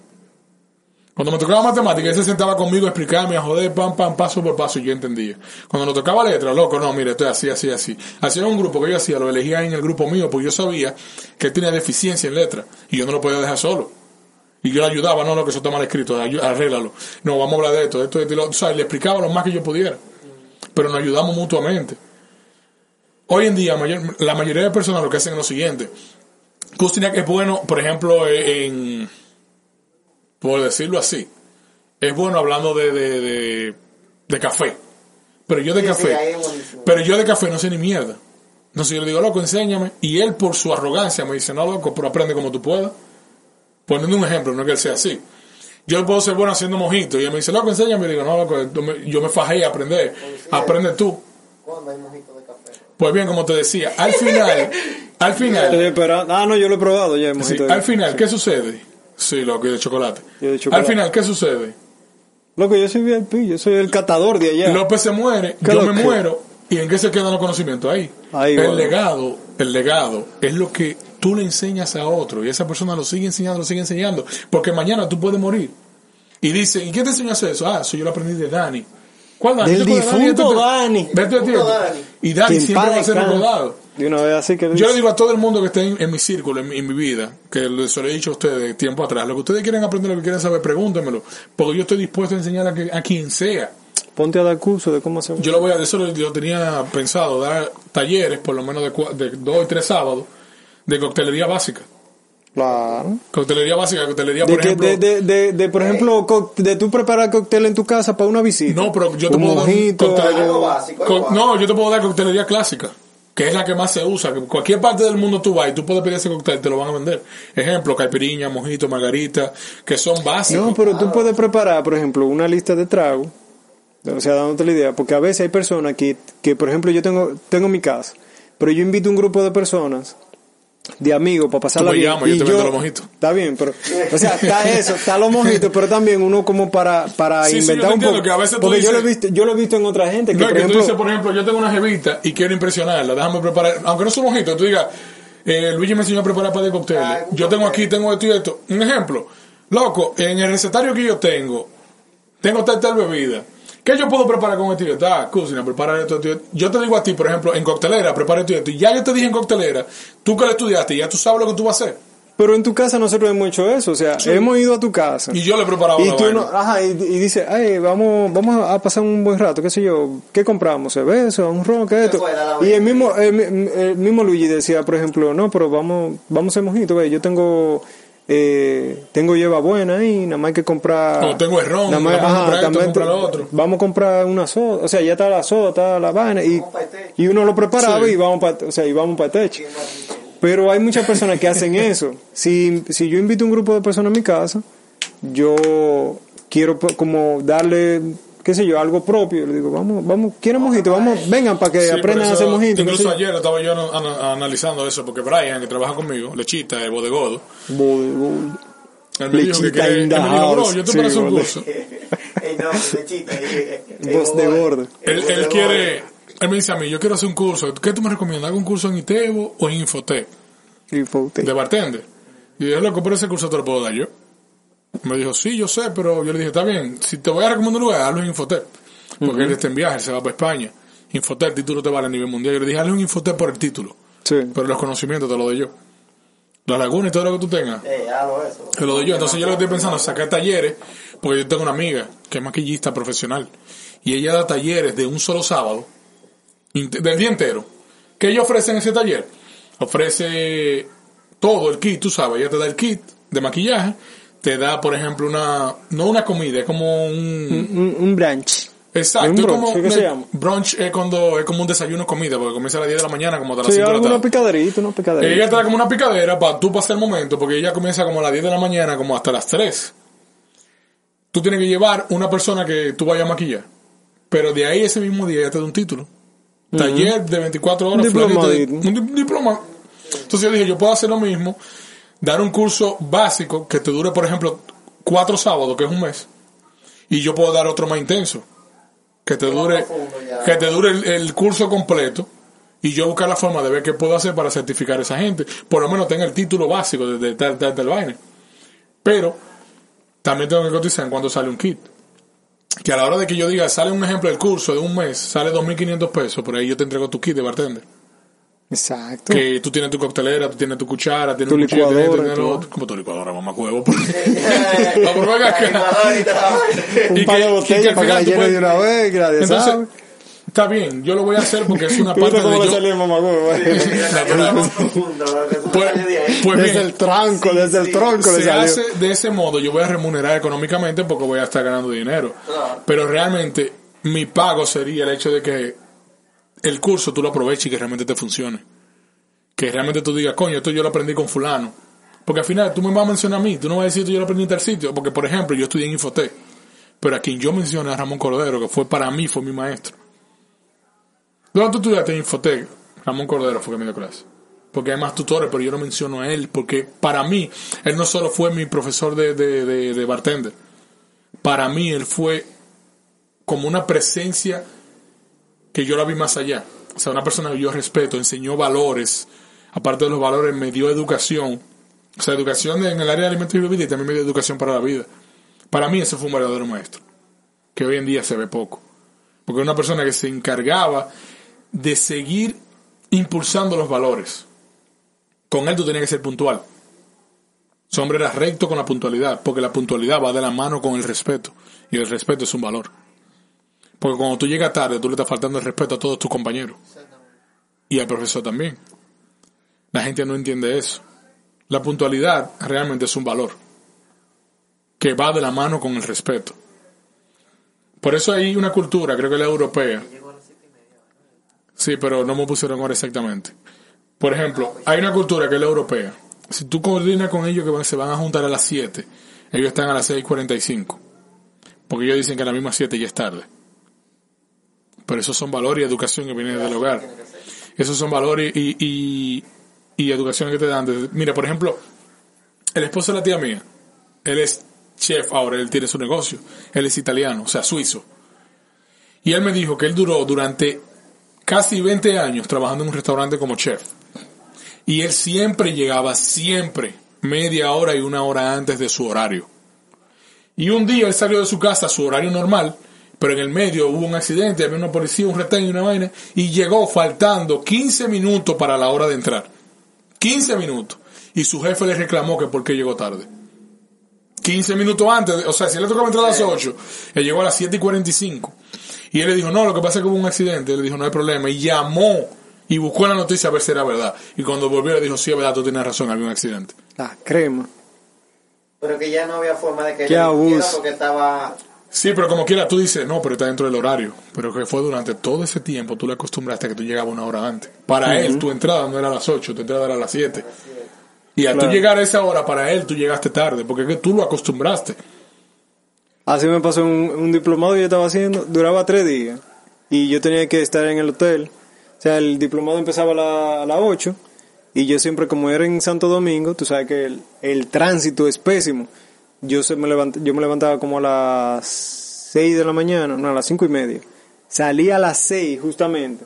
Cuando me tocaba matemática, él se sentaba conmigo a explicarme, a joder, pam, pam, paso por paso, y yo entendía. Cuando nos tocaba letra, loco, no, mire, estoy así, así, así. Hacía un grupo que yo hacía, lo elegía en el grupo mío, porque yo sabía que él tenía deficiencia en letra, y yo no lo podía dejar solo. Y yo le ayudaba, no, no, que eso está mal escrito, arréglalo. No, vamos a hablar de esto, de esto, de esto, o sea, le explicaba lo más que yo pudiera. Pero nos ayudamos mutuamente. Hoy en día, mayor- la mayoría de personas lo que hacen es lo siguiente. Kustinak es bueno, por ejemplo, eh, en, por decirlo así, es bueno hablando de, de, de, de café. Pero yo de Sí, café, pero yo de café no sé ni mierda. Entonces yo le digo, loco, enséñame. Y él por su arrogancia me dice, no, loco, pero aprende como tú puedas. Poniendo un ejemplo, no es que él sea así. Yo puedo ser bueno haciendo mojitos. Y él me dice, loco, enséñame. Y digo, no, loco, tú me- yo me fajé a aprender. Aprende tú. ¿Cuándo hay mojito de café? Pues bien, como te decía, al final, al final, Estoy esperando. Ah, no, yo lo he probado ya. Sí, mojito de- al final, ¿qué sucede? Sí, loco, y de chocolate. Y de chocolate. Al final, ¿qué sucede? Loco, yo soy VIP, yo soy el catador de allá. López se muere, ¿Qué yo me muero, ¿y en qué se quedan los conocimientos? Ahí. Ahí el legado, el legado es lo que tú le enseñas a otro y esa persona lo sigue enseñando, lo sigue enseñando, porque mañana tú puedes morir. Y dice, ¿y quién te enseñó a hacer eso? Ah, eso yo lo aprendí de Dani. ¿Cuál Dani? Del ¿Tú te acuerdas de difunto Dani. tiempo? Dani. Y Dani siempre va a ser recordado. De una vez así que Yo le digo a todo el mundo que esté en, en mi círculo, en, mi- en mi vida, que les lo he dicho a ustedes tiempo atrás, lo que ustedes quieren aprender, lo que quieren saber, pregúntemelo, porque yo estoy dispuesto a enseñar a, que- a quien sea. ponte a dar curso de cómo hacer. Yo lo voy a, eso lo, yo tenía pensado, dar talleres, por lo menos de, cua- de dos y tres sábados, de coctelería básica. Claro. Coctelería básica, coctelería, De, por que- ejemplo. de, de, de, de, por ejemplo, co- de tú preparar cóctel en tu casa para una visita. No, pero yo te puedo dar mojito, cóctel- algo- Algo básico. no, yo te puedo dar coctelería clásica, que es la que más se usa. Que en cualquier parte del mundo tú vas y tú puedes pedir ese cóctel, te lo van a vender. Ejemplo, caipiriña, mojito, margarita, que son básicos. No, pero tú puedes preparar, por ejemplo, una lista de tragos. O sea, dándote la idea. Porque a veces hay personas que, que por ejemplo, yo tengo, tengo mi casa, pero yo invito un grupo de personas, de amigos, para pasarla Tú me bien. llamas, yo te vendo los mojitos. Está bien, pero, o sea, está eso, está los mojitos, pero también uno como para, para Sí, sí, yo inventar un entiendo poco. que a veces tú porque yo lo he visto, yo lo he visto en otra gente, que No, por que tú ejemplo, dices, por ejemplo, yo tengo una jevita y quiero impresionarla, déjame preparar, aunque no es un mojito, tú digas, eh, Luigi me enseñó a preparar para de cócteles, Ah, yo tengo aquí, tengo esto y esto. Un ejemplo, loco, en el recetario que yo tengo, tengo tal tal bebida, ¿Qué yo puedo preparar con esto y esto? Ah, cocina, prepara esto, esto y esto. Yo te digo a ti, por ejemplo, en coctelera, prepara esto y esto. Y ya yo te dije en coctelera, tú que lo estudiaste, ya tú sabes lo que tú vas a hacer. Pero en tu casa nosotros hemos hecho eso, o sea, hemos ido a tu casa. Y yo le he preparado Y tú vaina. no, ajá, y, y dice, ay, vamos, vamos a pasar un buen rato, qué sé yo, ¿qué compramos? ¿Cerveza, un ron, qué es esto? Y el mismo, el, el mismo Luigi decía, por ejemplo, no, pero vamos, vamos a hacer mojito, ve, yo tengo, eh, tengo lleva buena ahí, nada más hay que comprar. O tengo el ron, nada más- vamos a comprar esto, comprar otro. Vamos a comprar una soda, o sea, ya está la soda, está la vaina, y, y uno lo preparaba Sí. y vamos para, o sea, y vamos para el techo. Pero hay muchas personas que hacen eso. Si, si yo invito a un grupo de personas a mi casa, yo quiero pues, como darle, qué sé yo, algo propio. Le digo, vamos, vamos, ¿quieren mojito? Vamos, vengan para que Sí, aprendan a hacer mojito. Incluso ayer estaba yo ana- ana- analizando eso, porque Brian, que trabaja conmigo, Lechita, el bodegodo, Bo- bo- él me dijo que Lechita quiere, él me dijo, bro, yo te Sí, para un curso. Lechita. eh, eh, Voz de eh, gordo. Él, de él quiere, él me dice a mí, yo quiero hacer un curso, ¿qué tú me recomiendas? ¿Hago un curso en Itebo o en fue usted. de bartender. Y yo, loco, pero ese curso te lo puedo dar yo. Me dijo, sí, yo sé, pero yo le dije, está bien, si te voy a recomendar un lugar, hazlo en Infotec. Porque él está en viaje, él se va para España. Infotec, el título te vale a nivel mundial. Yo le dije, hazlo en Infotec por el título. Sí. Pero los conocimientos te lo doy yo. La laguna y todo lo que tú tengas, Ey, hazlo eso. te lo doy yo. Entonces yo lo que estoy pensando es sacar talleres, porque yo tengo una amiga que es maquillista profesional. Y ella da talleres de un solo sábado, del día entero. ¿Qué ella ofrece en ese taller? Ofrece todo el kit, tú sabes, ella te da el kit de maquillaje, te da, por ejemplo, una, no una comida, es como un, Un, un brunch. exacto, un brunch, como, ¿qué se llama? brunch es cuando, es como un desayuno comida, porque comienza a las 10 de la mañana, como hasta las Sí, 5 de la tarde. picaderita, una picaderita. Ella te da como una picadera para tú pasar el momento, porque ella comienza como a las 10 de la mañana, como hasta las 3. Tú tienes que llevar una persona que tú vayas a maquillar. Pero de ahí ese mismo día ya te da un título. Taller de 24 horas. Un. Un di- diploma. Entonces yo dije, yo puedo hacer lo mismo, dar un curso básico que te dure, por ejemplo, cuatro sábados, que es un mes. Y yo puedo dar otro más intenso. Que te dure, que te dure el, el curso completo. Y yo buscar la forma de ver qué puedo hacer para certificar a esa gente. Por lo menos tenga el título básico de, de tal, tal, tal vaina. Pero también tengo que cotizar en cuando sale un kit. Que a la hora de que yo diga, sale un ejemplo del curso de un mes, sale 2.500 pesos, por ahí yo te entrego tu kit de bartender. Exacto. Que tú tienes tu coctelera, tú tienes tu cuchara, tienes Tu un cuchillo, tienes- lo. Como tu licuadora, mamá huevo. Un par de y que botellas para que la llene de una vez, Entonces, está bien, yo lo voy a hacer porque es una ¿Tú parte cómo de yo. salió el mamagüevo? Pues, pues Desde bien, el tronco, desde el tronco le se salió. hace de ese modo, yo voy a remunerar económicamente porque voy a estar ganando dinero. Claro. Pero realmente mi pago sería el hecho de que el curso tú lo aproveches y que realmente te funcione. Que realmente tú digas, coño, esto yo lo aprendí con fulano. Porque al final tú me vas a mencionar a mí, tú no vas a decir, "Esto yo lo aprendí en tal sitio. Porque, por ejemplo, yo estudié en Infotec. Pero a quien yo mencioné a Ramón Cordero, que fue para mí, fue mi maestro. ¿Dónde tú estudiaste en Infotec? Ramón Cordero fue que me dio clase. Porque hay más tutores, pero yo no menciono a él. Porque para mí, él no solo fue mi profesor de, de, de, de bartender. Para mí, él fue como una presencia que yo la vi más allá. O sea, una persona que yo respeto, enseñó valores. Aparte de los valores, me dio educación. O sea, educación en el área de alimentos y bebidas y también me dio educación para la vida. Para mí ese fue un verdadero maestro. Que hoy en día se ve poco. Porque es una persona que se encargaba de seguir impulsando los valores. Con él tú tenías que ser puntual. Ese hombre era recto con la puntualidad, porque la puntualidad va de la mano con el respeto. Y el respeto es un valor. Porque cuando tú llegas tarde, tú le estás faltando el respeto a todos tus compañeros. Y al profesor también. La gente no entiende eso. La puntualidad realmente es un valor. Que va de la mano con el respeto. Por eso hay una cultura, creo que la europea. Sí, pero no me pusieron hora exactamente. Por ejemplo, hay una cultura que es la europea. Si tú coordinas con ellos que se van a juntar a las 7, ellos están a las 6.45. Porque ellos dicen que a las mismas 7 ya es tarde. Pero esos son valores y educación que vienen del hogar. Esos son valores y, y, y educación que te dan. Mira, por ejemplo, el esposo de la tía mía, él es chef ahora, él tiene su negocio. Él es italiano, o sea, suizo. Y él me dijo que él duró durante casi 20 años trabajando en un restaurante como chef. Y él siempre llegaba, siempre, media hora y una hora antes de su horario. Y un día él salió de su casa su horario normal, pero en el medio hubo un accidente, había una policía, un retén y una vaina, y llegó faltando 15 minutos para la hora de entrar. 15 minutos. Y su jefe le reclamó que por qué llegó tarde. 15 minutos antes, o sea, si él le tocaba entrar a las 8, él llegó a las 7 y 45. Y él le dijo, no, lo que pasa es que hubo un accidente. Él le dijo, no hay problema. Y llamó y buscó la noticia a ver si era verdad. Y cuando volvió le dijo, sí, es verdad, tú tienes razón, había un accidente. La crema. Pero que ya no había forma de que mintiera abuso. porque estaba... Sí, pero como quiera, tú dices, no, pero está dentro del horario. Pero que fue durante todo ese tiempo, tú le acostumbraste a que tú llegabas una hora antes. Para él, tu entrada no era a las 8, tu entrada era a las 7. Y al Claro. tú llegar a esa hora, para él, tú llegaste tarde, porque es que tú lo acostumbraste. Así me pasó un, un diplomado que yo estaba haciendo, duraba tres días y yo tenía que estar en el hotel. O sea, el diplomado empezaba a, la- a las 8 y yo siempre, como era en Santo Domingo, tú sabes que el, el tránsito es pésimo. Yo, se me levant- yo me levantaba como a las 6 de la mañana, no, a las cinco y media. Salía a las 6 justamente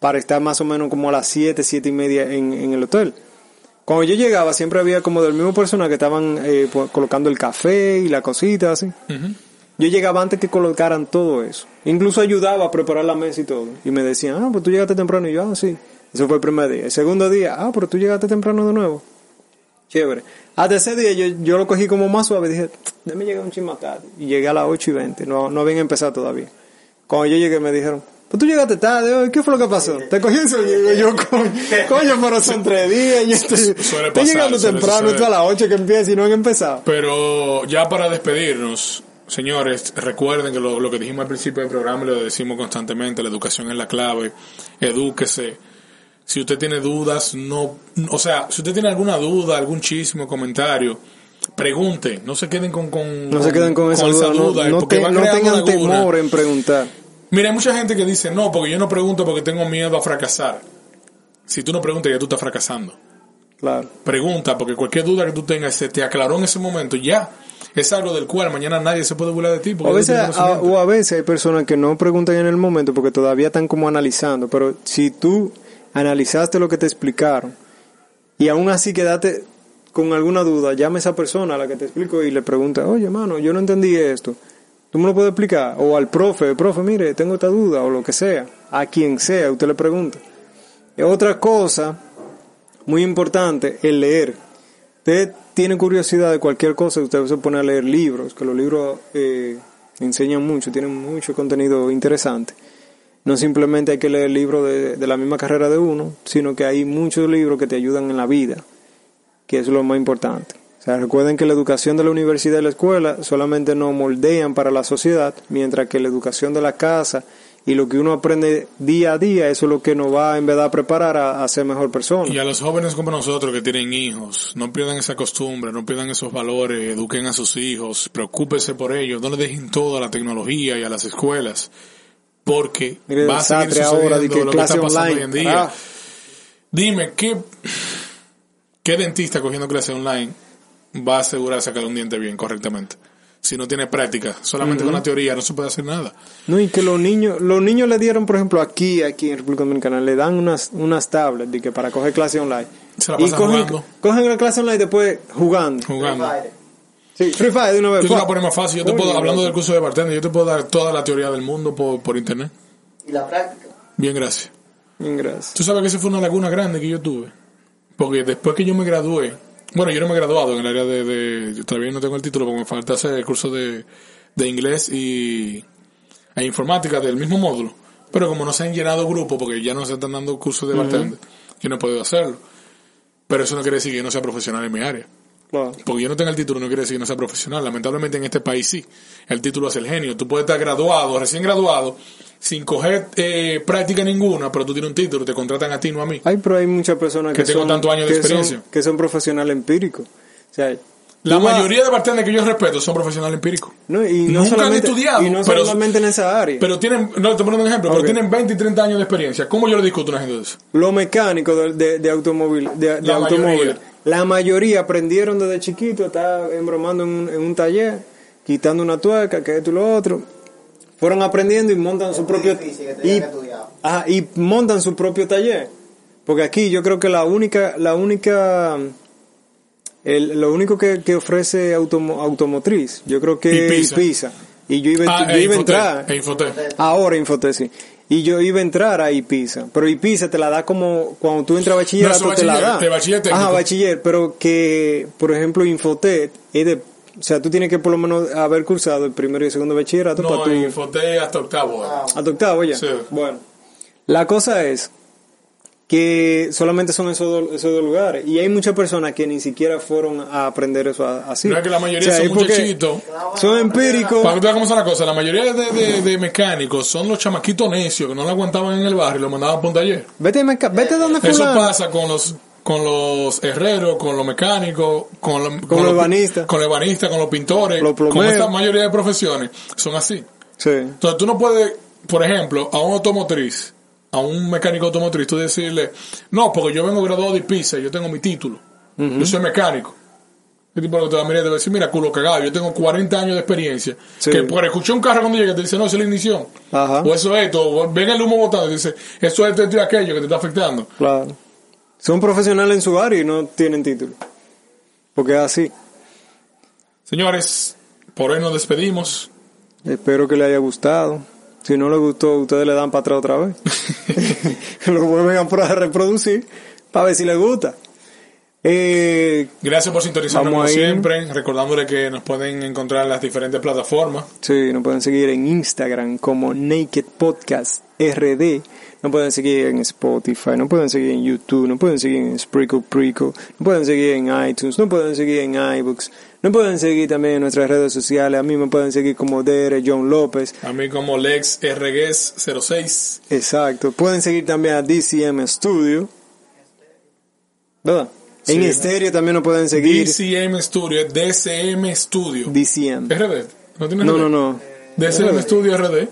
para estar más o menos como a las 7, 7 y media en, en el hotel. Cuando yo llegaba siempre había como del mismo persona que estaban eh, colocando el café y la cosita así. Yo llegaba antes que colocaran todo eso. Incluso ayudaba a preparar la mesa y todo. Y me decían, ah, pues tú llegaste temprano. Y yo, ah, sí. Eso fue el primer día. El segundo día, ah, pero tú llegaste temprano de nuevo. Chévere. Hasta ese día yo, yo lo cogí como más suave. Dije, déjame llegar un chisme tarde. Y llegué a las 8 y 20. No, no habían empezado todavía. Cuando yo llegué me dijeron, pues tú llegaste tarde. ¿Qué fue lo que pasó? Te cogí en sueño. Yo, coño, coño, pero son tres días. Y yo estoy, estoy llegando temprano. Esto a las 8 que empieza y no han empezado. Pero ya para despedirnos, señores, recuerden que lo, lo que dijimos al principio del programa lo decimos constantemente, la educación es la clave, edúquese. Si usted tiene dudas, no, o sea, si usted tiene alguna duda, algún chisme comentario, pregunte, no se queden con, con No se queden con esa duda, no, no porque te- no tengan temor en preguntar. Mira, hay mucha gente que dice, no, porque yo no pregunto porque tengo miedo a fracasar. Si tú no preguntas, ya tú estás fracasando. Claro. Pregunta, porque cualquier duda que tú tengas se te aclaró en ese momento, ya. Es algo del cual mañana nadie se puede burlar de ti. O a, veces, a- o a veces hay personas que no preguntan en el momento porque todavía están como analizando, pero si tú analizaste lo que te explicaron y aún así quedaste con alguna duda, llame a esa persona a la que te explico y le pregunta, oye, mano, yo no entendí esto, ¿tú me lo puedes explicar? O al profe, profe, mire, tengo esta duda, o lo que sea, a quien sea, usted le pregunta. Otra cosa muy importante, el leer. Usted tiene curiosidad de cualquier cosa, usted se pone a leer libros, que los libros eh, enseñan mucho, tienen mucho contenido interesante. No simplemente hay que leer libros de, de la misma carrera de uno, sino que hay muchos libros que te ayudan en la vida, que es lo más importante. O sea, recuerden que la educación de la universidad y la escuela solamente nos moldean para la sociedad, mientras que la educación de la casa y lo que uno aprende día a día, eso es lo que nos va en verdad a preparar a, a ser mejor persona. Y a los jóvenes como nosotros que tienen hijos, no pierdan esa costumbre, no pierdan esos valores, eduquen a sus hijos, preocúpense por ellos, no le dejen todo a la tecnología y a las escuelas, porque Mire, va a seguir desastre ahora de sucediendo que lo que clase está pasando online, hoy en día. Dime, ¿qué, ¿qué dentista cogiendo clase online va a asegurar sacar un diente bien, correctamente? Si no tiene práctica, solamente con la teoría no se puede hacer nada. No, y que los niños, los niños le dieron, por ejemplo, aquí, aquí en República Dominicana, le dan unas, unas tablets de que para coger clase online. Se la y cogen, jugando. cogen la clase online después jugando. Jugando. Sí, Free Fire de una vez. Yo te la ¡fua! poner más fácil. Yo te puedo, hablando del curso de bartender, yo te puedo dar toda la teoría del mundo por, por internet. Y la práctica. Bien, gracias. Bien, gracias. Tú sabes que esa fue una laguna grande que yo tuve. Porque después que yo me gradué, bueno, yo no me he graduado en el área de, de- yo todavía no tengo el título porque me falta hacer el curso de, de inglés y e informática del mismo módulo. Pero como no se han llenado grupos, porque ya no se están dando cursos de bartender, yo no he podido hacerlo. Pero eso no quiere decir que yo no sea profesional en mi área. Claro. Porque yo no tenga el título no quiere decir que no sea profesional. Lamentablemente en este país sí. El título es el genio. Tú puedes estar graduado, recién graduado, sin coger eh, práctica ninguna, pero tú tienes un título, te contratan a ti, no a mí. Hay, pero hay muchas personas que, Que tengo son, tantos años de son- experiencia. que son profesionales empíricos. O sea, La mayoría de bartenders que yo respeto son profesionales empíricos. no, y no Nunca han estudiado, y no pero- solamente en esa área. Pero tienen, no, te pongo un ejemplo, pero tienen 20 y 30 años de experiencia. ¿Cómo yo le discuto a una gente de eso? Los mecánicos de, de, de automóvil, de, de mayoría. La mayoría aprendieron desde chiquito, está embromando en un, en un taller, quitando una tuerca, que esto y lo otro. Fueron aprendiendo y montan su propio y, ajá, y montan su propio taller. Porque aquí yo creo que la única la única el, lo único que, que ofrece automo- automotriz, yo creo que Y es Pisa. Pisa. Y yo iba, Ah, yo e iba a entrar. e Infoté. Ahora Infoté, sí. Y yo iba a entrar a IPISA. Pero IPISA te la da como cuando tú entras a bachillerato, No, te la da. de bachiller técnico. Ajá, bachiller. Pero que, por ejemplo, Infotet es de. O sea, tú tienes que por lo menos haber cursado el primero y el segundo bachillerato para No, tu. en Infoté hasta octavo. eh. Hasta octavo ya. Sí. Bueno. La cosa es que solamente son esos dos, esos dos lugares. Y hay muchas personas que ni siquiera fueron a aprender eso así. Es que la mayoría O sea, son muchachitos. Son empíricos. Para que tú veas cómo son las cosas, la mayoría de, de- de mecánicos son los chamaquitos necios que no la aguantaban en el barrio y lo mandaban por un taller. Vete, meca- vete donde Eso fulano. pasa con los con los herreros, con los mecánicos, con, lo- con los ebanistas. con los ebanistas, con los pintores, Los con esta mayoría de profesiones son así. Sí. Entonces tú no puedes, por ejemplo, a un automotriz, a un mecánico automotriz, tú decirle, no, porque yo vengo graduado de PISA, yo tengo mi título, yo soy mecánico. El tipo que te va a mirar te va a decir, mira, culo cagado, yo tengo 40 años de experiencia. Sí. Que por escuchar un carro cuando llega te dice, no, eso es la ignición. Ajá. O eso es esto, o ven el humo botando y dice, eso es esto, y aquello que te está afectando. Claro. Son profesionales en su área y no tienen título. Porque es así. Señores, por hoy nos despedimos. Espero que le haya gustado. Si no le gustó, ustedes le dan para atrás otra vez. Lo vuelven a pro- reproducir para ver si les gusta. Eh, Gracias por sintonizarnos como siempre, recordándole que nos pueden encontrar en las diferentes plataformas. sí, nos pueden seguir en Instagram como Naked Podcast RD. Nos pueden seguir en Spotify, nos pueden seguir en YouTube, nos pueden seguir en Sprinkle Prickle, nos pueden seguir en iTunes, nos pueden seguir en iBooks, nos pueden seguir también en nuestras redes sociales. A mí me pueden seguir como DR John López. A mí como Lex RGS 06. Exacto. Pueden seguir también a DCM Studio. ¿Verdad? Sí, en ¿no? estéreo también nos pueden seguir. DCM Studio, DCM Studio. DCM. RD. ¿No tiene No, no, no. DCM Studio RD.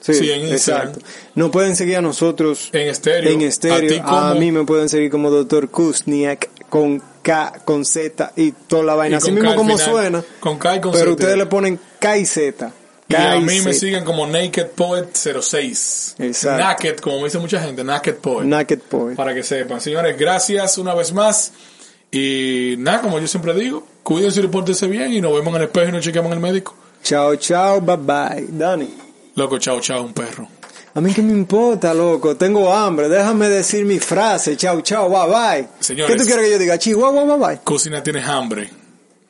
Sí, Sí, en Instagram. exacto. Nos pueden seguir a nosotros En estéreo. en A estéreo. como- A, mí me pueden seguir como Dr. Kuzniak con K, con Z y toda la vaina. Y Así mismo K como final. suena. Con K y con pero Z. ustedes le ponen K y Z. Y a mí me siguen como Naked Poet 06. Exacto. Naked, como me dice mucha gente, Naked Poet. Naked Poet. para que sepan. Señores, gracias una vez más. Y nada, como yo siempre digo, cuídense y pórtense bien y nos vemos en el espejo y nos chequeamos en el médico. Chao, chao, bye bye. Dani. Loco, chao, chao, un perro. A mí qué me importa, loco. Tengo hambre. Déjame decir mi frase. Chao, chao, bye bye. Señores. ¿Qué tú quieres que yo diga? Chihuahua, bye bye. Cocina tienes hambre.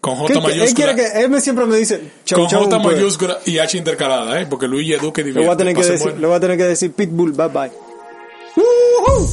Con J ¿Qué- qué- Él mayúscula. quiere que, él me siempre me dice, chao, con. J mayúscula y H intercalada, ¿eh? Porque Luigi Duque Le voy a tener que decir, le voy a tener que decir Pitbull, bye bye. Woohoo.